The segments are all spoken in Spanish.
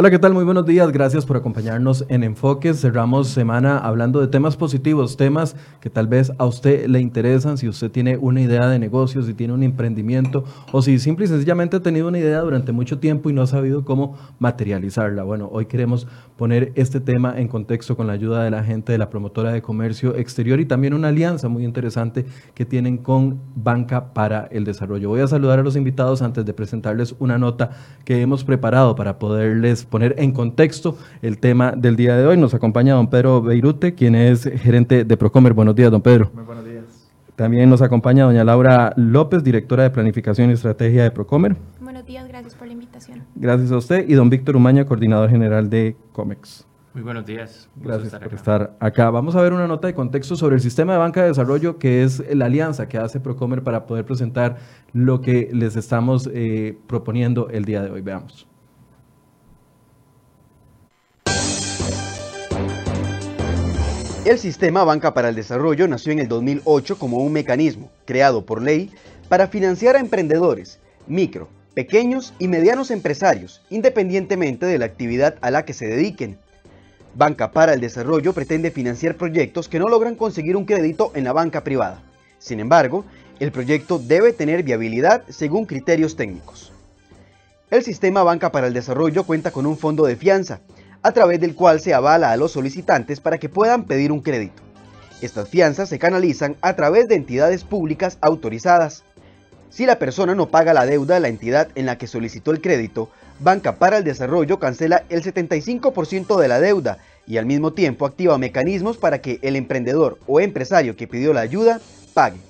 Hola, ¿qué tal? Muy buenos días. Gracias por acompañarnos en Enfoques. Cerramos semana hablando de temas positivos, temas que tal vez a usted le interesan, si usted tiene una idea de negocio, si tiene un emprendimiento o si simple y sencillamente ha tenido una idea durante mucho tiempo y no ha sabido cómo materializarla. Bueno, hoy queremos poner este tema en contexto con la ayuda de la gente de la promotora de comercio exterior y también una alianza muy interesante que tienen con Banca para el Desarrollo. Voy a saludar a los invitados antes de presentarles una nota que hemos preparado para poderles poner en contexto el tema del día de hoy. Nos acompaña don Pedro Beirute, quien es gerente de Procomer. Buenos días, don Pedro. Muy buenos días. También nos acompaña doña Laura López, directora de Planificación y Estrategia de Procomer. Buenos días, gracias por la invitación. Gracias a usted. Y don Víctor Umaña, coordinador general de COMEX. Muy buenos días. Gracias por estar acá. Vamos a ver una nota de contexto sobre el sistema de banca de desarrollo, que es la alianza que hace Procomer para poder presentar lo que les estamos eh, proponiendo el día de hoy. Veamos. El sistema Banca para el Desarrollo nació en el 2008 como un mecanismo creado por ley para financiar a emprendedores, micro, pequeños y medianos empresarios, independientemente de la actividad a la que se dediquen. Banca para el Desarrollo pretende financiar proyectos que no logran conseguir un crédito en la banca privada. Sin embargo, el proyecto debe tener viabilidad según criterios técnicos. El sistema Banca para el Desarrollo cuenta con un fondo de fianza, a través del cual se avala a los solicitantes para que puedan pedir un crédito. Estas fianzas se canalizan a través de entidades públicas autorizadas. Si la persona no paga la deuda de la entidad en la que solicitó el crédito, Banca para el Desarrollo cancela el 75% de la deuda y al mismo tiempo activa mecanismos para que el emprendedor o empresario que pidió la ayuda pague.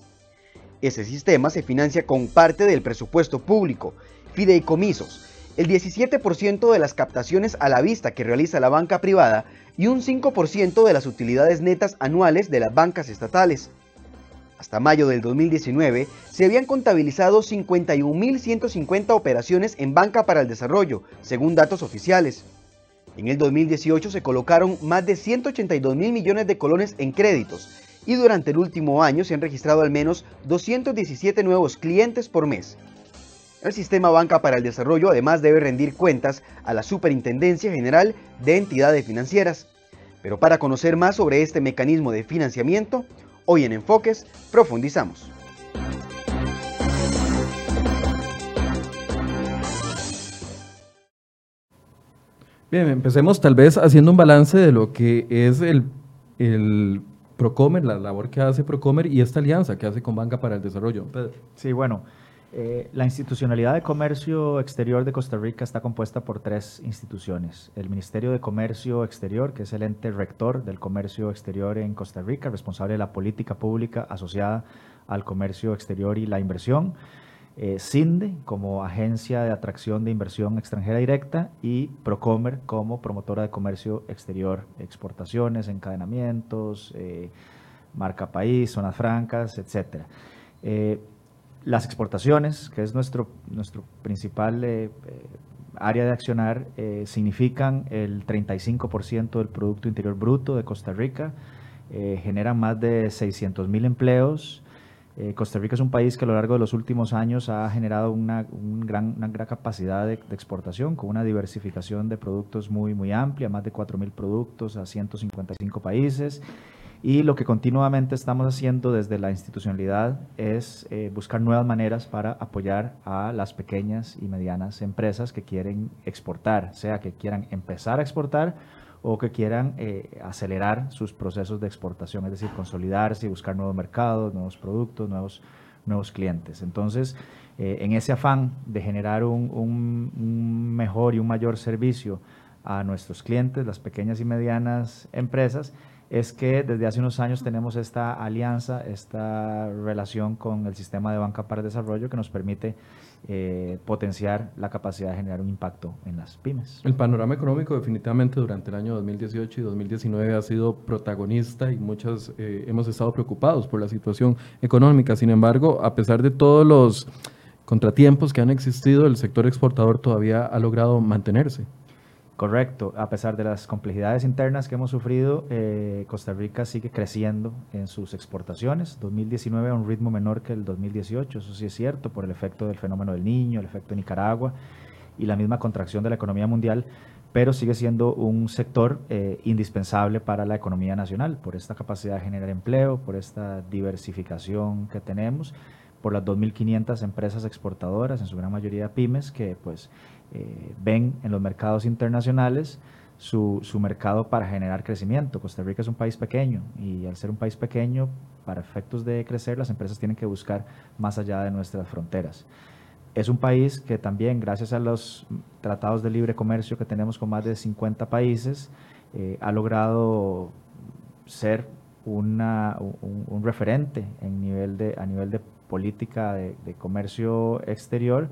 Ese sistema se financia con parte del presupuesto público, fideicomisos, el 17% de las captaciones a la vista que realiza la banca privada y un 5% de las utilidades netas anuales de las bancas estatales. Hasta mayo del 2019 se habían contabilizado 51.150 operaciones en banca para el desarrollo, según datos oficiales. En el 2018 se colocaron más de 182 mil millones de colones en créditos y durante el último año se han registrado al menos 217 nuevos clientes por mes. El sistema Banca para el Desarrollo además debe rendir cuentas a la Superintendencia General de Entidades Financieras. Pero para conocer más sobre este mecanismo de financiamiento, hoy en Enfoques profundizamos. Bien, empecemos tal vez haciendo un balance de lo que es el, el Procomer, la labor que hace Procomer y esta alianza que hace con Banca para el Desarrollo. Pedro. Sí, bueno, eh, la institucionalidad de comercio exterior de Costa Rica está compuesta por tres instituciones. El Ministerio de Comercio Exterior, que es el ente rector del comercio exterior en Costa Rica, responsable de la política pública asociada al comercio exterior y la inversión. Eh, CINDE como agencia de atracción de inversión extranjera directa y Procomer como promotora de comercio exterior, exportaciones, encadenamientos, eh, marca país, zonas francas, etc. Las exportaciones, que es nuestro, nuestro principal eh, eh, área de accionar, eh, significan el 35% del Producto Interior Bruto de Costa Rica, generan más de 600 mil empleos. Costa Rica es un país que a lo largo de los últimos años ha generado una, gran, una gran, capacidad de, exportación, con una diversificación de productos muy, muy amplia, más de 4 mil productos a 155 países y lo que continuamente estamos haciendo desde la institucionalidad es eh, buscar nuevas maneras para apoyar a las pequeñas y medianas empresas que quieren exportar, sea que quieran empezar a exportar o que quieran eh, acelerar sus procesos de exportación, es decir, consolidarse y buscar nuevos mercados, nuevos productos, nuevos, nuevos clientes. Entonces, eh, en ese afán de generar un, un mejor y un mayor servicio a nuestros clientes, las pequeñas y medianas empresas, es que desde hace unos años tenemos esta alianza, esta relación con el sistema de banca para el desarrollo que nos permite eh, potenciar la capacidad de generar un impacto en las pymes. El panorama económico definitivamente durante el año 2018 y 2019 ha sido protagonista y muchas eh, hemos estado preocupados por la situación económica. Sin embargo, a pesar de todos los contratiempos que han existido, el sector exportador todavía ha logrado mantenerse. Correcto, a pesar de las complejidades internas que hemos sufrido, eh, Costa Rica sigue creciendo en sus exportaciones. 2019 a un ritmo menor que el 2018, eso sí es cierto, por el efecto del fenómeno del niño, el efecto de Nicaragua y la misma contracción de la economía mundial, pero sigue siendo un sector eh, indispensable para la economía nacional por esta capacidad de generar empleo, por esta diversificación que tenemos, por las 2.500 empresas exportadoras, en su gran mayoría pymes, que pues eh, ven en los mercados internacionales su, su, mercado para generar crecimiento. Costa Rica es un país pequeño y al ser un país pequeño, para efectos de crecer, las empresas tienen que buscar más allá de nuestras fronteras es un país que también, gracias a los tratados de libre comercio que tenemos con más de 50 países, eh, ha logrado ser una, un, referente en nivel de, a nivel de política de, de comercio exterior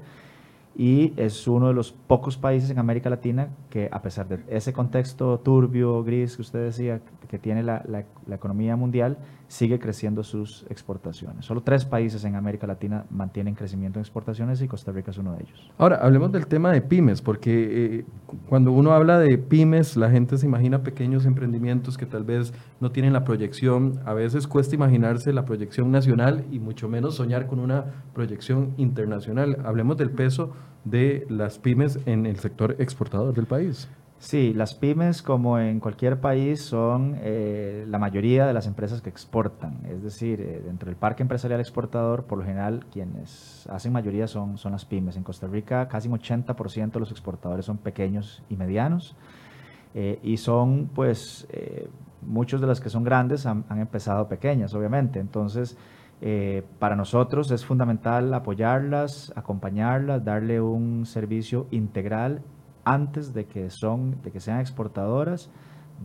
y es uno de los pocos países en América Latina que a pesar de ese contexto turbio, gris que usted decía, que tiene la, la, economía mundial, sigue creciendo sus exportaciones. Solo tres países en América Latina mantienen crecimiento en exportaciones y Costa Rica es uno de ellos. Ahora, hablemos del tema de pymes, porque eh, cuando uno habla de pymes, la gente se imagina pequeños emprendimientos que tal vez no tienen la proyección, a veces cuesta imaginarse la proyección nacional y mucho menos soñar con una proyección internacional. Hablemos del peso de las pymes en el sector exportador del país. Sí, las pymes, como en cualquier país, son eh, la mayoría de las empresas que exportan. Es decir, eh, dentro del parque empresarial exportador, por lo general, quienes hacen mayoría son, son las pymes. En Costa Rica, casi un 80% de los exportadores son pequeños y medianos. Eh, y son, pues, muchos de las que son grandes han, han empezado pequeñas, obviamente. Entonces, para nosotros es fundamental apoyarlas, acompañarlas, darle un servicio integral antes de que, son, de que sean exportadoras,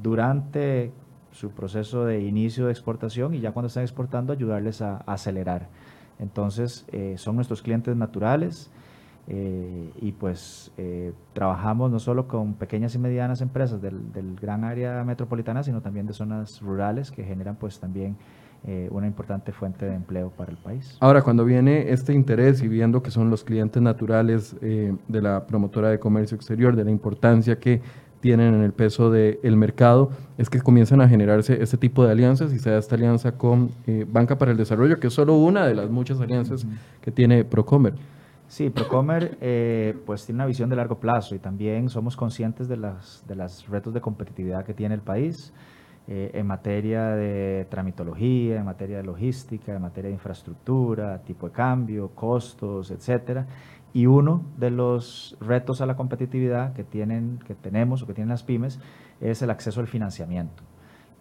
durante su proceso de inicio de exportación y ya cuando están exportando ayudarles a, acelerar. Entonces, eh, son nuestros clientes naturales eh, y pues eh, trabajamos no solo con pequeñas y medianas empresas del, del, gran área metropolitana, sino también de zonas rurales que generan pues también eh, una importante fuente de empleo para el país. Ahora, cuando viene este interés y viendo que son los clientes naturales eh, de la promotora de comercio exterior, de la importancia que tienen en el peso del mercado, es que comienzan a generarse este tipo de alianzas y se da esta alianza con eh, Banca para el Desarrollo, que es solo una de las muchas alianzas que tiene Procomer. Sí, Procomer pues tiene una visión de largo plazo y también somos conscientes de las, de los retos de competitividad que tiene el país. Eh, en materia de tramitología, en materia de logística, en materia de infraestructura, tipo de cambio, costos, etcétera. Y uno de los retos a la competitividad que, tienen, que tenemos o que tienen las pymes es el acceso al financiamiento.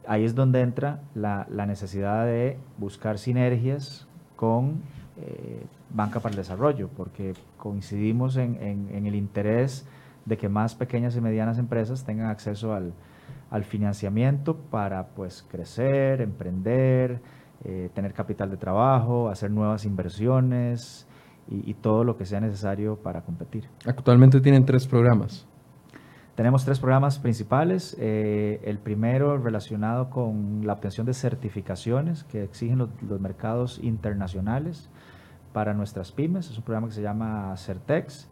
Ahí es donde entra la, necesidad de buscar sinergias con eh, Banca para el Desarrollo, porque coincidimos en, en el interés de que más pequeñas y medianas empresas tengan acceso al, al financiamiento para pues crecer, emprender, eh, tener capital de trabajo, hacer nuevas inversiones y, todo lo que sea necesario para competir. Actualmente tienen tres programas. Tenemos tres programas principales. Eh, el primero relacionado con la obtención de certificaciones que exigen los, los, mercados internacionales para nuestras pymes. Es un programa que se llama Certex.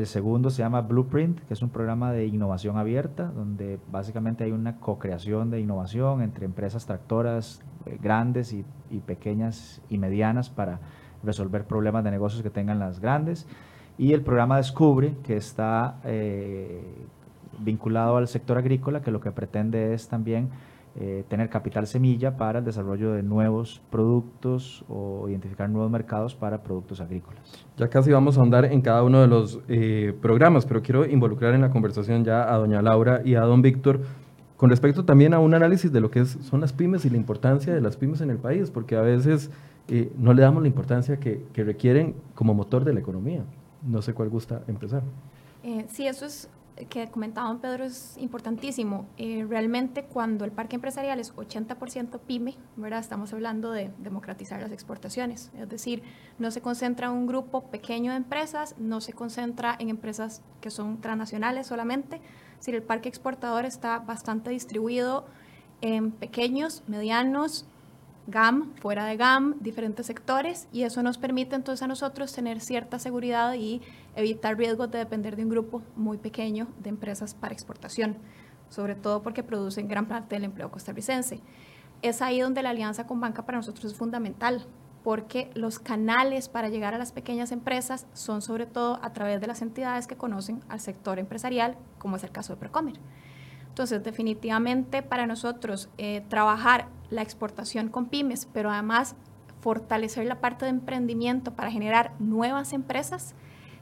El segundo se llama Blueprint, que es un programa de innovación abierta, donde básicamente hay una co-creación de innovación entre empresas tractoras eh, grandes y, pequeñas y medianas para resolver problemas de negocios que tengan las grandes. Y el programa Descubre, que está eh, vinculado al sector agrícola, que lo que pretende es también eh, tener capital semilla para el desarrollo de nuevos productos o identificar nuevos mercados para productos agrícolas. Ya casi vamos a andar en cada uno de los eh, programas, pero quiero involucrar en la conversación ya a doña Laura y a don Víctor con respecto también a un análisis de lo que son las pymes y la importancia de las pymes en el país, porque a veces eh, no le damos la importancia que, que, requieren como motor de la economía. No sé cuál gusta empezar. sí, eso es que comentaban Pedro es importantísimo. Eh, realmente cuando el parque empresarial es 80% pyme, ¿verdad? estamos hablando de democratizar las exportaciones. Es decir, no se concentra en un grupo pequeño de empresas, no se concentra en empresas que son transnacionales solamente. Si el parque exportador está bastante distribuido en pequeños, medianos, GAM, fuera de GAM, diferentes sectores, y eso nos permite entonces a nosotros tener cierta seguridad y evitar riesgos de depender de un grupo muy pequeño de empresas para exportación, sobre todo porque producen gran parte del empleo costarricense. Es ahí donde la alianza con banca para nosotros es fundamental, porque los canales para llegar a las pequeñas empresas son sobre todo a través de las entidades que conocen al sector empresarial, como es el caso de Procomer. Entonces, definitivamente para nosotros eh, trabajar la exportación con pymes, pero además fortalecer la parte de emprendimiento para generar nuevas empresas,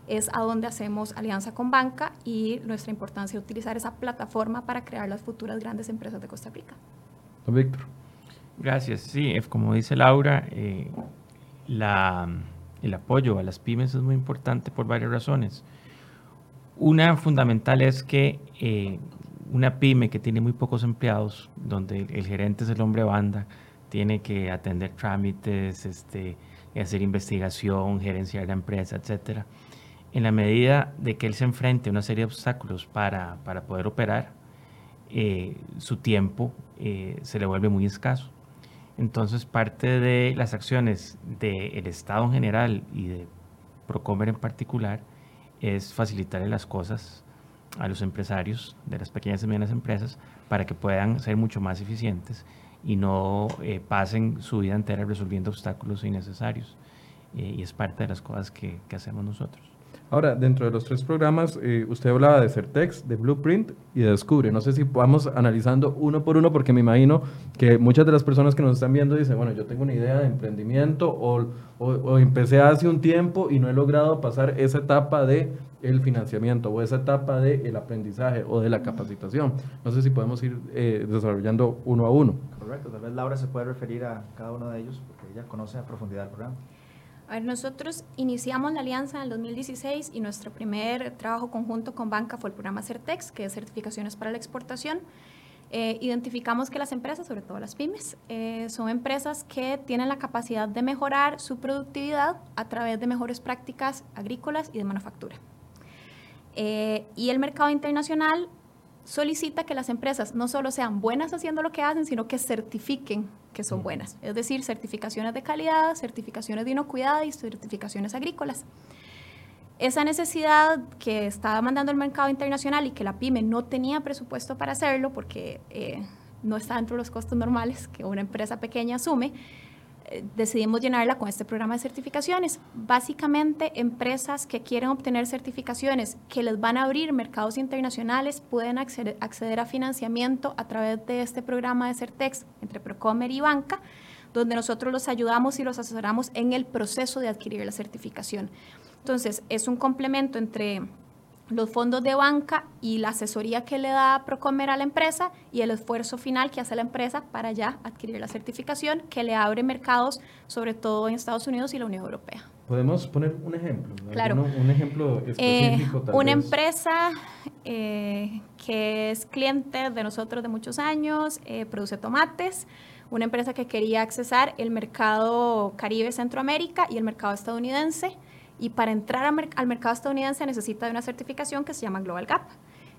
es a donde hacemos alianza con banca y nuestra importancia de utilizar esa plataforma para crear las futuras grandes empresas de Costa Rica. Víctor. Gracias. Sí, como dice Laura, eh, la, el apoyo a las pymes es muy importante por varias razones. Una fundamental es que eh, una pyme que tiene muy pocos empleados, donde el, gerente es el hombre banda, tiene que atender trámites, este, hacer investigación, gerenciar la empresa, etcétera. En la medida de que él se enfrente a una serie de obstáculos para, para poder operar, eh, su tiempo se le vuelve muy escaso. Entonces, parte de las acciones del Estado en general y de Procomer en particular es facilitarle las cosas a los empresarios de las pequeñas y medianas empresas para que puedan ser mucho más eficientes y no eh, pasen su vida entera resolviendo obstáculos innecesarios. Eh, y es parte de las cosas que hacemos nosotros. Ahora, dentro de los tres programas, eh, usted hablaba de Certex, de Blueprint y de Descubre. No sé si vamos analizando uno por uno, porque me imagino que muchas de las personas que nos están viendo dicen, bueno, yo tengo una idea de emprendimiento o, o, empecé hace un tiempo y no he logrado pasar esa etapa de el financiamiento o esa etapa del el aprendizaje o de la capacitación. No sé si podemos ir eh, desarrollando uno a uno. Correcto, tal vez Laura se puede referir a cada uno de ellos porque ella conoce a profundidad el programa. A ver, nosotros iniciamos la alianza en el 2016 y nuestro primer trabajo conjunto con banca fue el programa CERTEX, que es Certificaciones para la Exportación. Eh, identificamos que las empresas, sobre todo las pymes, eh, son empresas que tienen la capacidad de mejorar su productividad a través de mejores prácticas agrícolas y de manufactura. Eh, y el mercado internacional solicita que las empresas no solo sean buenas haciendo lo que hacen, sino que certifiquen que son buenas. Es decir, certificaciones de calidad, certificaciones de inocuidad y certificaciones agrícolas. Esa necesidad que estaba mandando el mercado internacional y que la pyme no tenía presupuesto para hacerlo porque eh, no está dentro de los costos normales que una empresa pequeña asume, decidimos llenarla con este programa de certificaciones. Básicamente, empresas que quieren obtener certificaciones que les van a abrir mercados internacionales pueden acceder, a financiamiento a través de este programa de Certex entre Procomer y Banca, donde nosotros los ayudamos y los asesoramos en el proceso de adquirir la certificación. Entonces, es un complemento entre los fondos de banca y la asesoría que le da Procomer a la empresa y el esfuerzo final que hace la empresa para ya adquirir la certificación que le abre mercados, sobre todo en Estados Unidos y la Unión Europea. ¿Podemos poner un ejemplo? Claro. Un ejemplo eh, específico. una empresa eh, que es cliente de nosotros de muchos años, eh, produce tomates, una empresa que quería accesar el mercado Caribe Centroamérica y el mercado estadounidense y para entrar al mercado estadounidense necesita de una certificación que se llama Global Gap.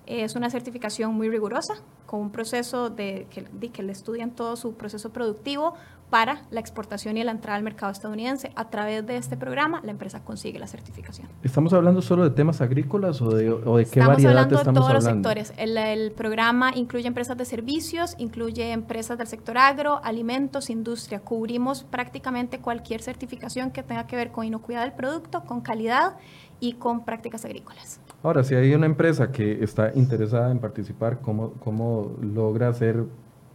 Es una certificación muy rigurosa, con un proceso de que, de que le estudian todo su proceso productivo para la exportación y la entrada al mercado estadounidense. A través de este programa, la empresa consigue la certificación. ¿Estamos hablando solo de temas agrícolas o de, o de qué estamos variedad hablando estamos de todos los sectores. El, el, programa incluye empresas de servicios, incluye empresas del sector agro, alimentos, industria. Cubrimos prácticamente cualquier certificación que tenga que ver con inocuidad del producto, con calidad y con prácticas agrícolas. Ahora, si hay una empresa que está interesada en participar, ¿cómo, cómo logra ser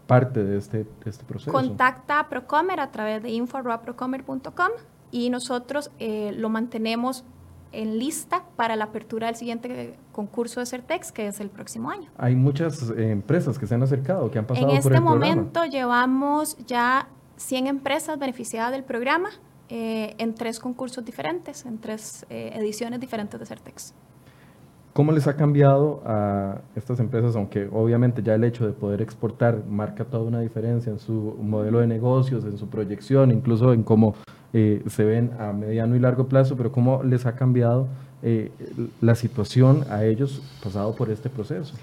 parte de este, este proceso? Contacta a Procomer a través de info.procomer.com y nosotros eh, lo mantenemos en lista para la apertura del siguiente concurso de Certex, que es el próximo año. Hay muchas eh, empresas que se han acercado, que han pasado por el programa. En este momento llevamos ya 100 empresas beneficiadas del programa eh, en tres concursos diferentes, en tres ediciones diferentes de Certex. ¿Cómo les ha cambiado a estas empresas, aunque obviamente ya el hecho de poder exportar marca toda una diferencia en su modelo de negocios, en su proyección, incluso en cómo eh, se ven a mediano y largo plazo, pero cómo les ha cambiado eh, la situación a ellos pasado por este proceso?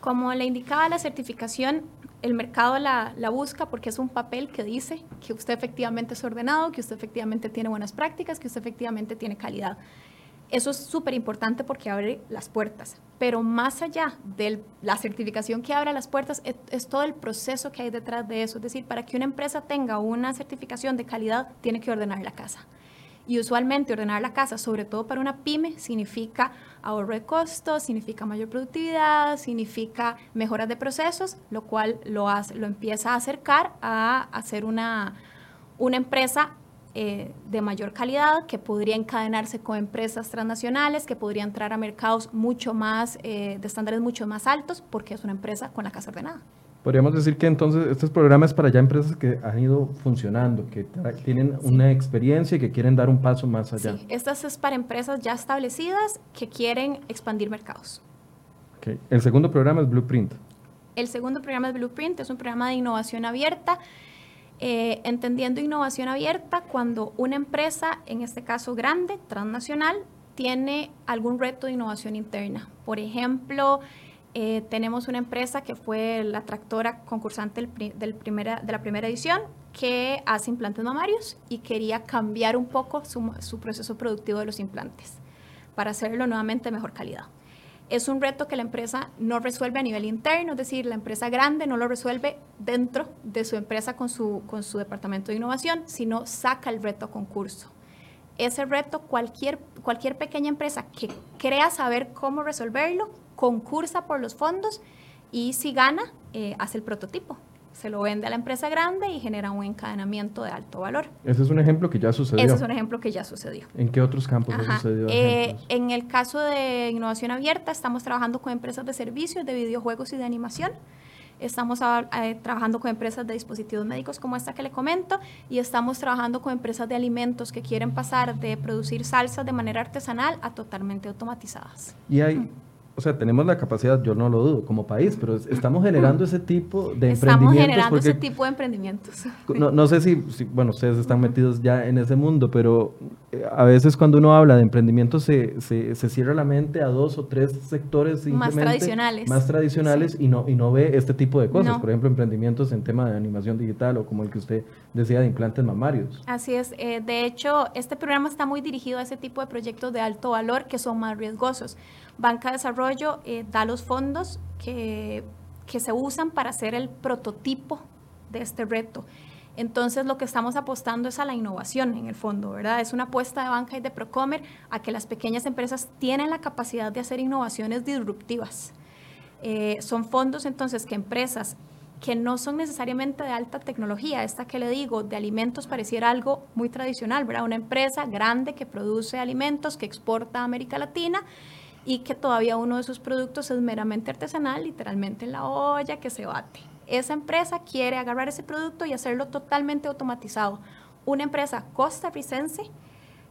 Como le indicaba la certificación, el mercado la, la, busca porque es un papel que dice que usted efectivamente es ordenado, que usted efectivamente tiene buenas prácticas, que usted efectivamente tiene calidad. Eso es súper importante porque abre las puertas, pero más allá de la certificación que abre las puertas, es, es, todo el proceso que hay detrás de eso. Es decir, para que una empresa tenga una certificación de calidad, tiene que ordenar la casa. Y usualmente ordenar la casa, sobre todo para una pyme, significa ahorro de costos, significa mayor productividad, significa mejoras de procesos, lo cual lo, hace, lo empieza a acercar a hacer una, una empresa eh, de mayor calidad, que podría encadenarse con empresas transnacionales, que podría entrar a mercados mucho más, eh, de estándares mucho más altos, porque es una empresa con la casa ordenada. Podríamos decir que entonces estos programas para ya empresas que han ido funcionando, que tienen una experiencia y que quieren dar un paso más allá. Sí, estas es para empresas ya establecidas que quieren expandir mercados. Okay. El segundo programa es Blueprint. El segundo programa es Blueprint, es un programa de innovación abierta eh, entendiendo innovación abierta cuando una empresa, en este caso grande, transnacional, tiene algún reto de innovación interna. Por ejemplo, eh, tenemos una empresa que fue la tractora concursante del, primera, de la primera edición que hace implantes mamarios y quería cambiar un poco su, su proceso productivo de los implantes para hacerlo nuevamente de mejor calidad es un reto que la empresa no resuelve a nivel interno, es decir, la empresa grande no lo resuelve dentro de su empresa con su, con su departamento de innovación, sino saca el reto a concurso. Ese reto, cualquier, cualquier pequeña empresa que crea saber cómo resolverlo, concursa por los fondos y si gana, eh, hace el prototipo se lo vende a la empresa grande y genera un encadenamiento de alto valor. Ese es un ejemplo que ya sucedió. Ese es un ejemplo que ya sucedió. ¿En qué otros campos ha sucedido? Eh, en el caso de innovación abierta, estamos trabajando con empresas de servicios, de videojuegos y de animación. Estamos eh, trabajando con empresas de dispositivos médicos como esta que le comento y estamos trabajando con empresas de alimentos que quieren pasar de producir salsas de manera artesanal a totalmente automatizadas. Y hay, o sea, tenemos la capacidad, yo no lo dudo, como país, pero estamos generando ese tipo de emprendimientos. Estamos generando ese tipo de emprendimientos. No, no sé si, bueno, ustedes están metidos ya en ese mundo, pero eh, a veces cuando uno habla de emprendimientos se, se, se, cierra la mente a dos o tres sectores más tradicionales. Más tradicionales y, no, y no ve este tipo de cosas. Por ejemplo, emprendimientos en tema de animación digital o como el que usted decía de implantes mamarios. Así es. Eh, de hecho, este programa está muy dirigido a ese tipo de proyectos de alto valor que son más riesgosos. Banca de Desarrollo eh, da los fondos que, que se usan para hacer el prototipo de este reto. Entonces, lo que estamos apostando es a la innovación en el fondo, ¿verdad? Es una apuesta de banca y de Procomer a que las pequeñas empresas tienen la capacidad de hacer innovaciones disruptivas. Eh, son fondos entonces que empresas que no son necesariamente de alta tecnología, esta que le digo, de alimentos pareciera algo muy tradicional, ¿verdad? Una empresa grande que produce alimentos, que exporta a América Latina y que todavía uno de sus productos es meramente artesanal, literalmente en la olla que se bate. Esa empresa quiere agarrar ese producto y hacerlo totalmente automatizado. Una empresa costarricense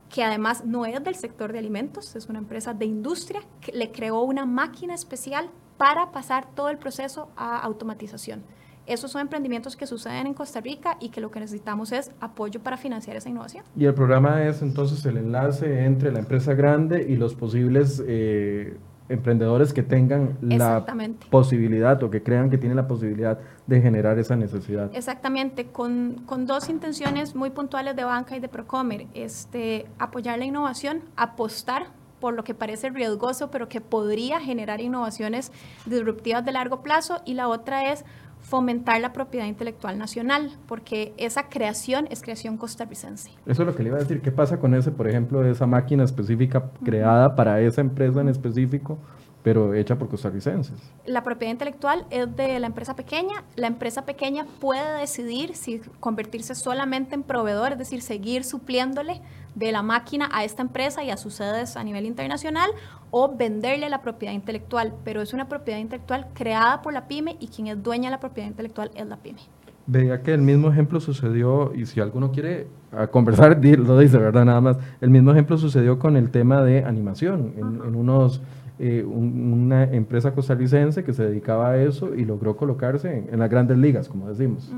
que además no es del sector de alimentos, es una empresa de industria, que le creó una máquina especial para pasar todo el proceso a automatización. Esos son emprendimientos que suceden en Costa Rica y que lo que necesitamos es apoyo para financiar esa innovación. Y el programa es entonces el enlace entre la empresa grande y los posibles eh, emprendedores que tengan la posibilidad o que crean que tienen la posibilidad de generar esa necesidad. Exactamente, con, con dos intenciones muy puntuales de banca y de Procomer, este, apoyar la innovación, apostar por lo que parece riesgoso, pero que podría generar innovaciones disruptivas de largo plazo, y la otra es fomentar la propiedad intelectual nacional, porque esa creación es creación costarricense. Eso es lo que le iba a decir. ¿Qué pasa con ese, por ejemplo, esa máquina específica creada para esa empresa en específico? Pero hecha por costarricenses. La propiedad intelectual es de la empresa pequeña. La empresa pequeña puede decidir si convertirse solamente en proveedor, es decir, seguir supliéndole de la máquina a esta empresa y a sus sedes a nivel internacional o venderle la propiedad intelectual, pero es una propiedad intelectual creada por la pyme y quien es dueña de la propiedad intelectual es la pyme. Veía que el mismo ejemplo sucedió, y si alguno quiere conversar, lo dice, ¿verdad? Nada más. El mismo ejemplo sucedió con el tema de animación. En, unos, eh, una empresa costarricense que se dedicaba a eso y logró colocarse en, las grandes ligas, como decimos.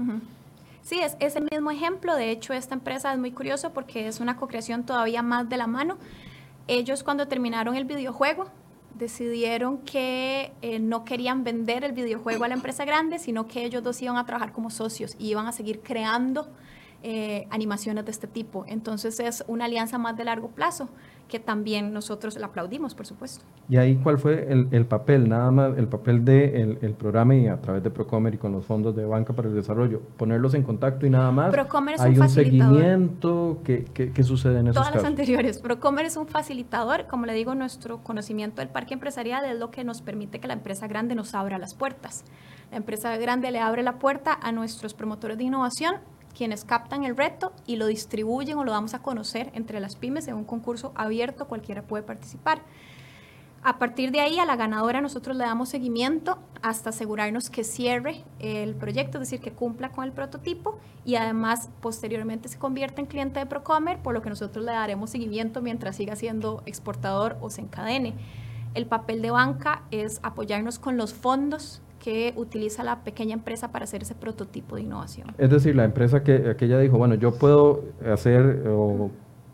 Sí, es, es, el mismo ejemplo. De hecho, esta empresa es muy curioso porque es una co-creación todavía más de la mano. Ellos cuando terminaron el videojuego decidieron que eh, no querían vender el videojuego a la empresa grande, sino que ellos dos iban a trabajar como socios y iban a seguir creando eh, animaciones de este tipo. Entonces es una alianza más de largo plazo que también nosotros la aplaudimos, por supuesto. ¿Y ahí cuál fue el, papel, nada más, el papel del de el, programa y a través de Procomer y con los fondos de Banca para el Desarrollo? Ponerlos en contacto y nada más. Procomer es ¿Hay un, seguimiento? ¿Qué, qué, sucede en esos Todas las anteriores. Procomer es un facilitador. Como le digo, nuestro conocimiento del parque empresarial es lo que nos permite que la empresa grande nos abra las puertas. La empresa grande le abre la puerta a nuestros promotores de innovación quienes captan el reto y lo distribuyen o lo damos a conocer entre las pymes en un concurso abierto, cualquiera puede participar. A partir de ahí, a la ganadora nosotros le damos seguimiento hasta asegurarnos que cierre el proyecto, es decir, que cumpla con el prototipo y además posteriormente se convierte en cliente de Procomer, por lo que nosotros le daremos seguimiento mientras siga siendo exportador o se encadene. El papel de banca es apoyarnos con los fondos que utiliza la pequeña empresa para hacer ese prototipo de innovación. Es decir, la empresa que, que ella dijo, bueno, yo puedo hacer o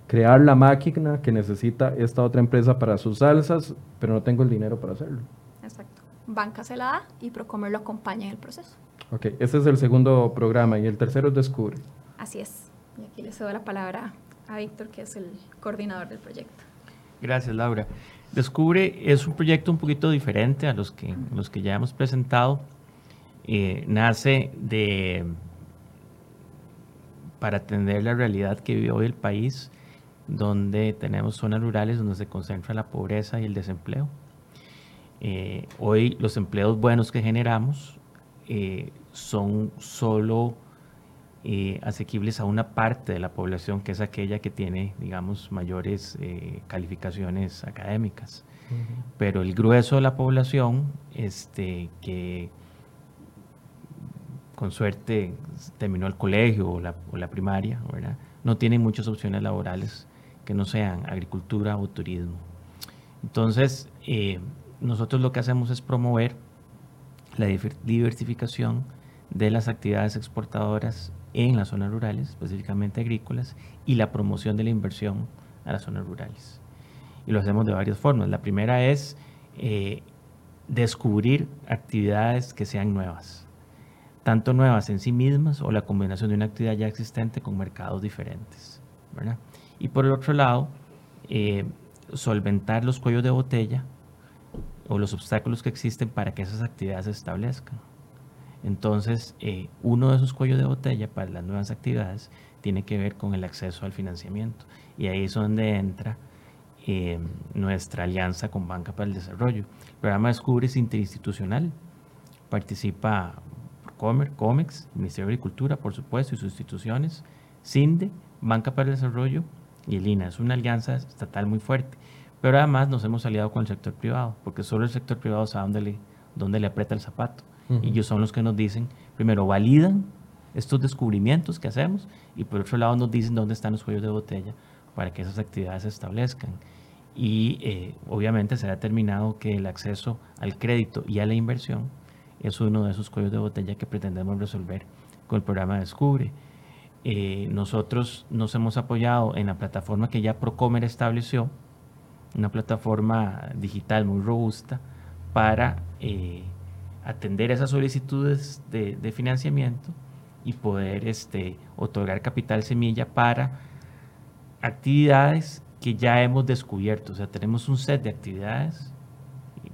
crear la máquina que necesita esta otra empresa para sus salsas, pero no tengo el dinero para hacerlo. Exacto. Banca se la da y Procomer lo acompaña en el proceso. Ok, ese es el segundo programa y el tercero es Descubre. Así es. Y aquí le cedo la palabra a Víctor, que es el coordinador del proyecto. Gracias, Laura. Descubre es un proyecto un poquito diferente a los que, los que ya hemos presentado. Eh, nace para atender la realidad que vive hoy el país, donde tenemos zonas rurales donde se concentra la pobreza y el desempleo. Eh, hoy los empleos buenos que generamos eh, son solo eh, asequibles a una parte de la población que es aquella que tiene, digamos, mayores eh, calificaciones académicas. Pero el grueso de la población, este, que con suerte terminó el colegio o la, o la primaria, ¿verdad? no tiene muchas opciones laborales que no sean agricultura o turismo. Entonces, eh, nosotros lo que hacemos es promover la diversificación de las actividades exportadoras en las zonas rurales, específicamente agrícolas, y la promoción de la inversión a las zonas rurales. Y lo hacemos de varias formas. La primera es eh, descubrir actividades que sean nuevas, tanto nuevas en sí mismas o la combinación de una actividad ya existente con mercados diferentes. Y por el otro lado, eh, solventar los cuellos de botella o los obstáculos que existen para que esas actividades se establezcan. Entonces, eh, uno de esos cuellos de botella para las nuevas actividades tiene que ver con el acceso al financiamiento. Y ahí es donde entra eh, nuestra alianza con Banca para el Desarrollo. El programa Descubre es interinstitucional. Participa Comer, COMEX, Ministerio de Agricultura, por supuesto, y sus instituciones, CINDE, Banca para el Desarrollo y el INA. Es una alianza estatal muy fuerte. Pero además nos hemos aliado con el sector privado, porque solo el sector privado sabe dónde le, dónde le aprieta el zapato. Y ellos son los que nos dicen, primero, validan estos descubrimientos que hacemos y por otro lado nos dicen dónde están los cuellos de botella para que esas actividades se establezcan. Y eh, obviamente se ha determinado que el acceso al crédito y a la inversión es uno de esos cuellos de botella que pretendemos resolver con el programa Descubre. Eh, nosotros nos hemos apoyado en la plataforma que ya Procomer estableció, una plataforma digital muy robusta para eh, atender esas solicitudes de, financiamiento y poder este, otorgar capital semilla para actividades que ya hemos descubierto. O sea, tenemos un set de actividades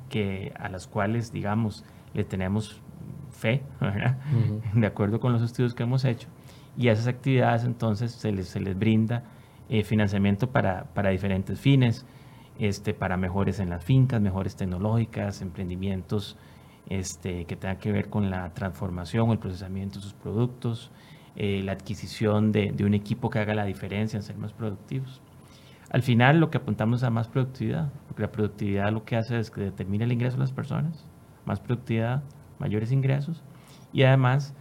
que, a las cuales, digamos, le tenemos fe, de acuerdo con los estudios que hemos hecho. Y a esas actividades entonces se les, se les brinda eh, financiamiento para, para, diferentes fines, este, para mejores en las fincas, mejores tecnológicas, emprendimientos este, que tenga que ver con la transformación el procesamiento de sus productos, eh, la adquisición de, un equipo que haga la diferencia en ser más productivos. Al final lo que apuntamos es a más productividad, porque la productividad lo que hace es que determina el ingreso de las personas, más productividad, mayores ingresos, y además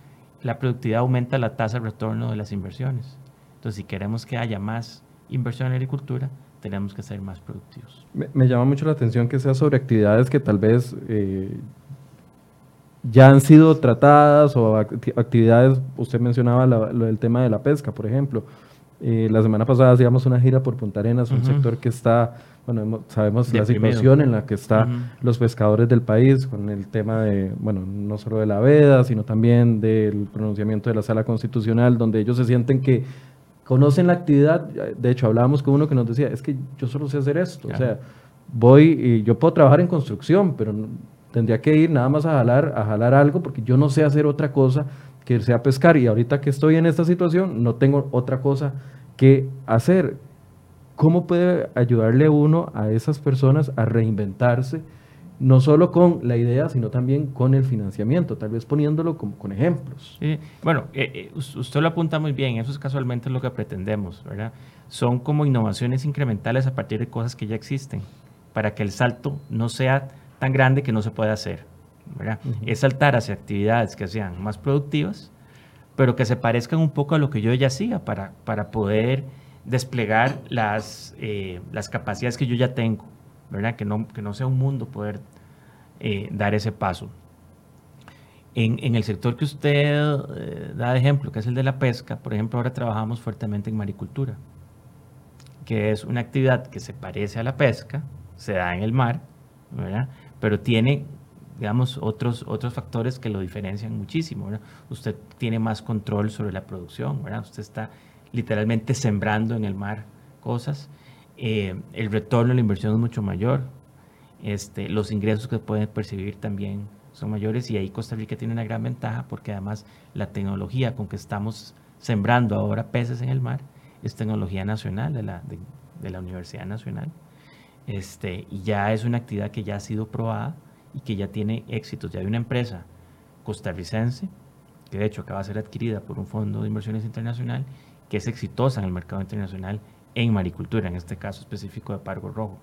la productividad aumenta la tasa de retorno de las inversiones. Entonces, si queremos que haya más inversión en agricultura, tenemos que ser más productivos. Me, llama mucho la atención que sea sobre actividades que tal vez eh, ya han sido tratadas o actividades, usted mencionaba lo del tema de la pesca, por ejemplo. Eh, la semana pasada hacíamos una gira por Punta Arenas, un sector que está, bueno, sabemos la situación en la que están los pescadores del país con el tema de, bueno, no solo de la veda, sino también del pronunciamiento de la sala constitucional, donde ellos se sienten que conocen la actividad, de hecho hablábamos con uno que nos decía, es que yo solo sé hacer esto, o sea, voy y yo puedo trabajar en construcción, pero tendría que ir nada más a jalar, a jalar algo porque yo no sé hacer otra cosa que sea pescar y ahorita que estoy en esta situación no tengo otra cosa que hacer. ¿Cómo puede ayudarle uno a esas personas a reinventarse? no solo con la idea, sino también con el financiamiento, tal vez poniéndolo como con ejemplos. bueno, eh, eh, usted lo apunta muy bien, eso es casualmente lo que pretendemos, ¿verdad? Son como innovaciones incrementales a partir de cosas que ya existen, para que el salto no sea tan grande que no se pueda hacer, ¿verdad? Es saltar hacia actividades que sean más productivas, pero que se parezcan un poco a lo que yo ya hacía para, para poder desplegar las, eh, las capacidades que yo ya tengo ¿verdad? Que no, que no sea un mundo poder eh, dar ese paso. En, en, el sector que usted eh, da de ejemplo, que es el de la pesca, por ejemplo, ahora trabajamos fuertemente en maricultura, que es una actividad que se parece a la pesca, se da en el mar, ¿verdad? Pero tiene, digamos, otros, otros factores que lo diferencian muchísimo. Usted tiene más control sobre la producción, usted está literalmente sembrando en el mar cosas. Eh, el retorno de la inversión es mucho mayor, este, los ingresos que pueden percibir también son mayores y ahí Costa Rica tiene una gran ventaja porque además la tecnología con que estamos sembrando ahora peces en el mar es tecnología nacional de la, de, la Universidad Nacional este, y ya es una actividad que ya ha sido probada y que ya tiene éxitos. Ya hay una empresa costarricense que de hecho acaba de ser adquirida por un fondo de inversiones internacional que es exitosa en el mercado internacional en maricultura, en este caso específico de Pargo Rojo.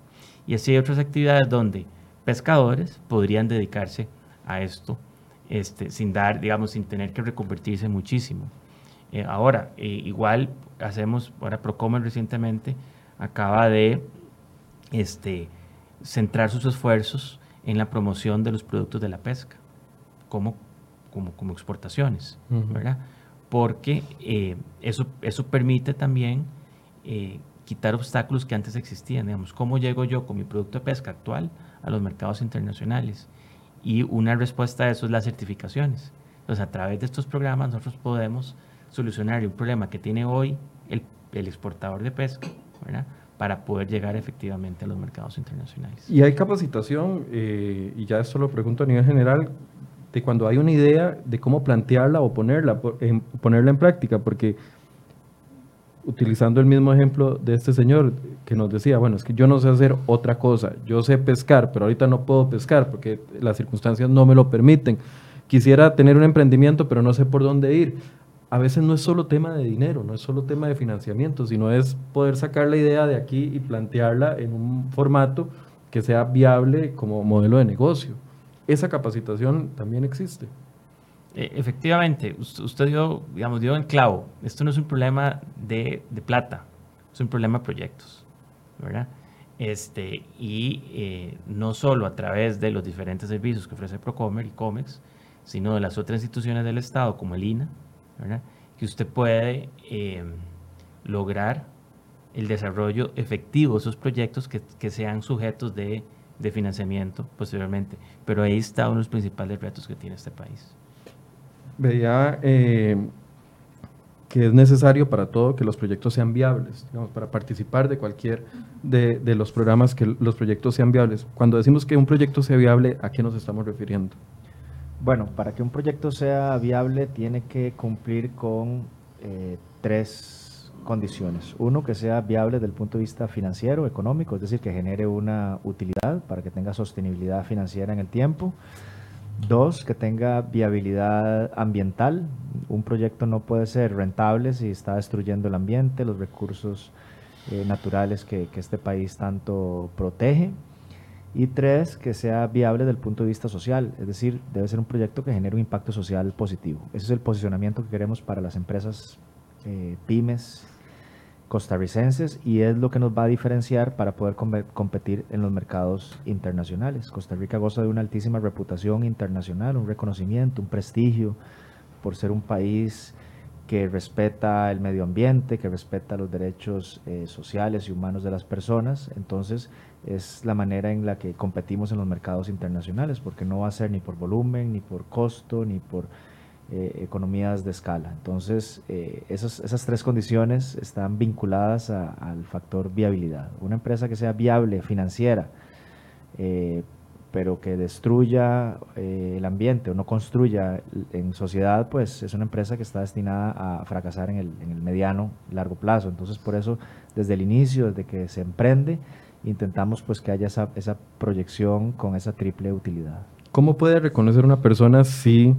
Y así hay otras actividades donde pescadores podrían dedicarse a esto este, sin dar, digamos, sin tener que reconvertirse muchísimo. Eh, ahora, eh, igual hacemos, ahora Procomer recientemente acaba de este, centrar sus esfuerzos en la promoción de los productos de la pesca, como, como, como exportaciones, ¿verdad? Porque eh, eso, eso permite también eh, quitar obstáculos que antes existían. Digamos, ¿cómo llego yo con mi producto de pesca actual a los mercados internacionales? Y una respuesta a eso es las certificaciones. Entonces, a través de estos programas nosotros podemos solucionar un problema que tiene hoy el, el exportador de pesca, para poder llegar efectivamente a los mercados internacionales. Y hay capacitación, eh, y ya esto lo pregunto a nivel general, de cuando hay una idea de cómo plantearla o ponerla, ponerla en práctica, porque utilizando el mismo ejemplo de este señor que nos decía, bueno, es que yo no sé hacer otra cosa, yo sé pescar, pero ahorita no puedo pescar porque las circunstancias no me lo permiten. Quisiera tener un emprendimiento, pero no sé por dónde ir. A veces no es solo tema de dinero, no es solo tema de financiamiento, sino es poder sacar la idea de aquí y plantearla en un formato que sea viable como modelo de negocio. Esa capacitación también existe. Eh, efectivamente, usted dio, digamos, dio en clavo. Esto no es un problema de, de plata, es un problema de proyectos, ¿verdad? Este, y eh, no solo a través de los diferentes servicios que ofrece Procomer y Comex, sino de las otras instituciones del Estado, como el INA, que usted puede eh, lograr el desarrollo efectivo de esos proyectos que, que sean sujetos de, de financiamiento posteriormente. Pero ahí está uno de los principales retos que tiene este país veía eh, que es necesario para todo que los proyectos sean viables, digamos, para participar de cualquier de, de, los programas, que los proyectos sean viables. Cuando decimos que un proyecto sea viable, ¿a qué nos estamos refiriendo? Bueno, para que un proyecto sea viable tiene que cumplir con eh, tres condiciones. Uno, que sea viable desde el punto de vista financiero, económico, es decir, que genere una utilidad para que tenga sostenibilidad financiera en el tiempo. Dos, que tenga viabilidad ambiental. Un proyecto no puede ser rentable si está destruyendo el ambiente, los recursos eh, naturales que, este país tanto protege. Y tres, que sea viable desde el punto de vista social, es decir, debe ser un proyecto que genere un impacto social positivo. Ese es el posicionamiento que queremos para las empresas eh, pymes costarricenses y es lo que nos va a diferenciar para poder competir en los mercados internacionales. Costa Rica goza de una altísima reputación internacional, un reconocimiento, un prestigio por ser un país que respeta el medio ambiente, que respeta los derechos eh, sociales y humanos de las personas. Entonces, es la manera en la que competimos en los mercados internacionales, porque no va a ser ni por volumen, ni por costo, ni por eh, economías de escala. Entonces, eh, esas, esas, tres condiciones están vinculadas al factor viabilidad. Una empresa que sea viable financiera, eh, pero que destruya el ambiente o no construya en sociedad, pues es una empresa que está destinada a fracasar en el, en el mediano, largo plazo. Entonces, por eso, desde el inicio, desde que se emprende, intentamos pues que haya esa, esa proyección con esa triple utilidad. ¿Cómo puede reconocer una persona si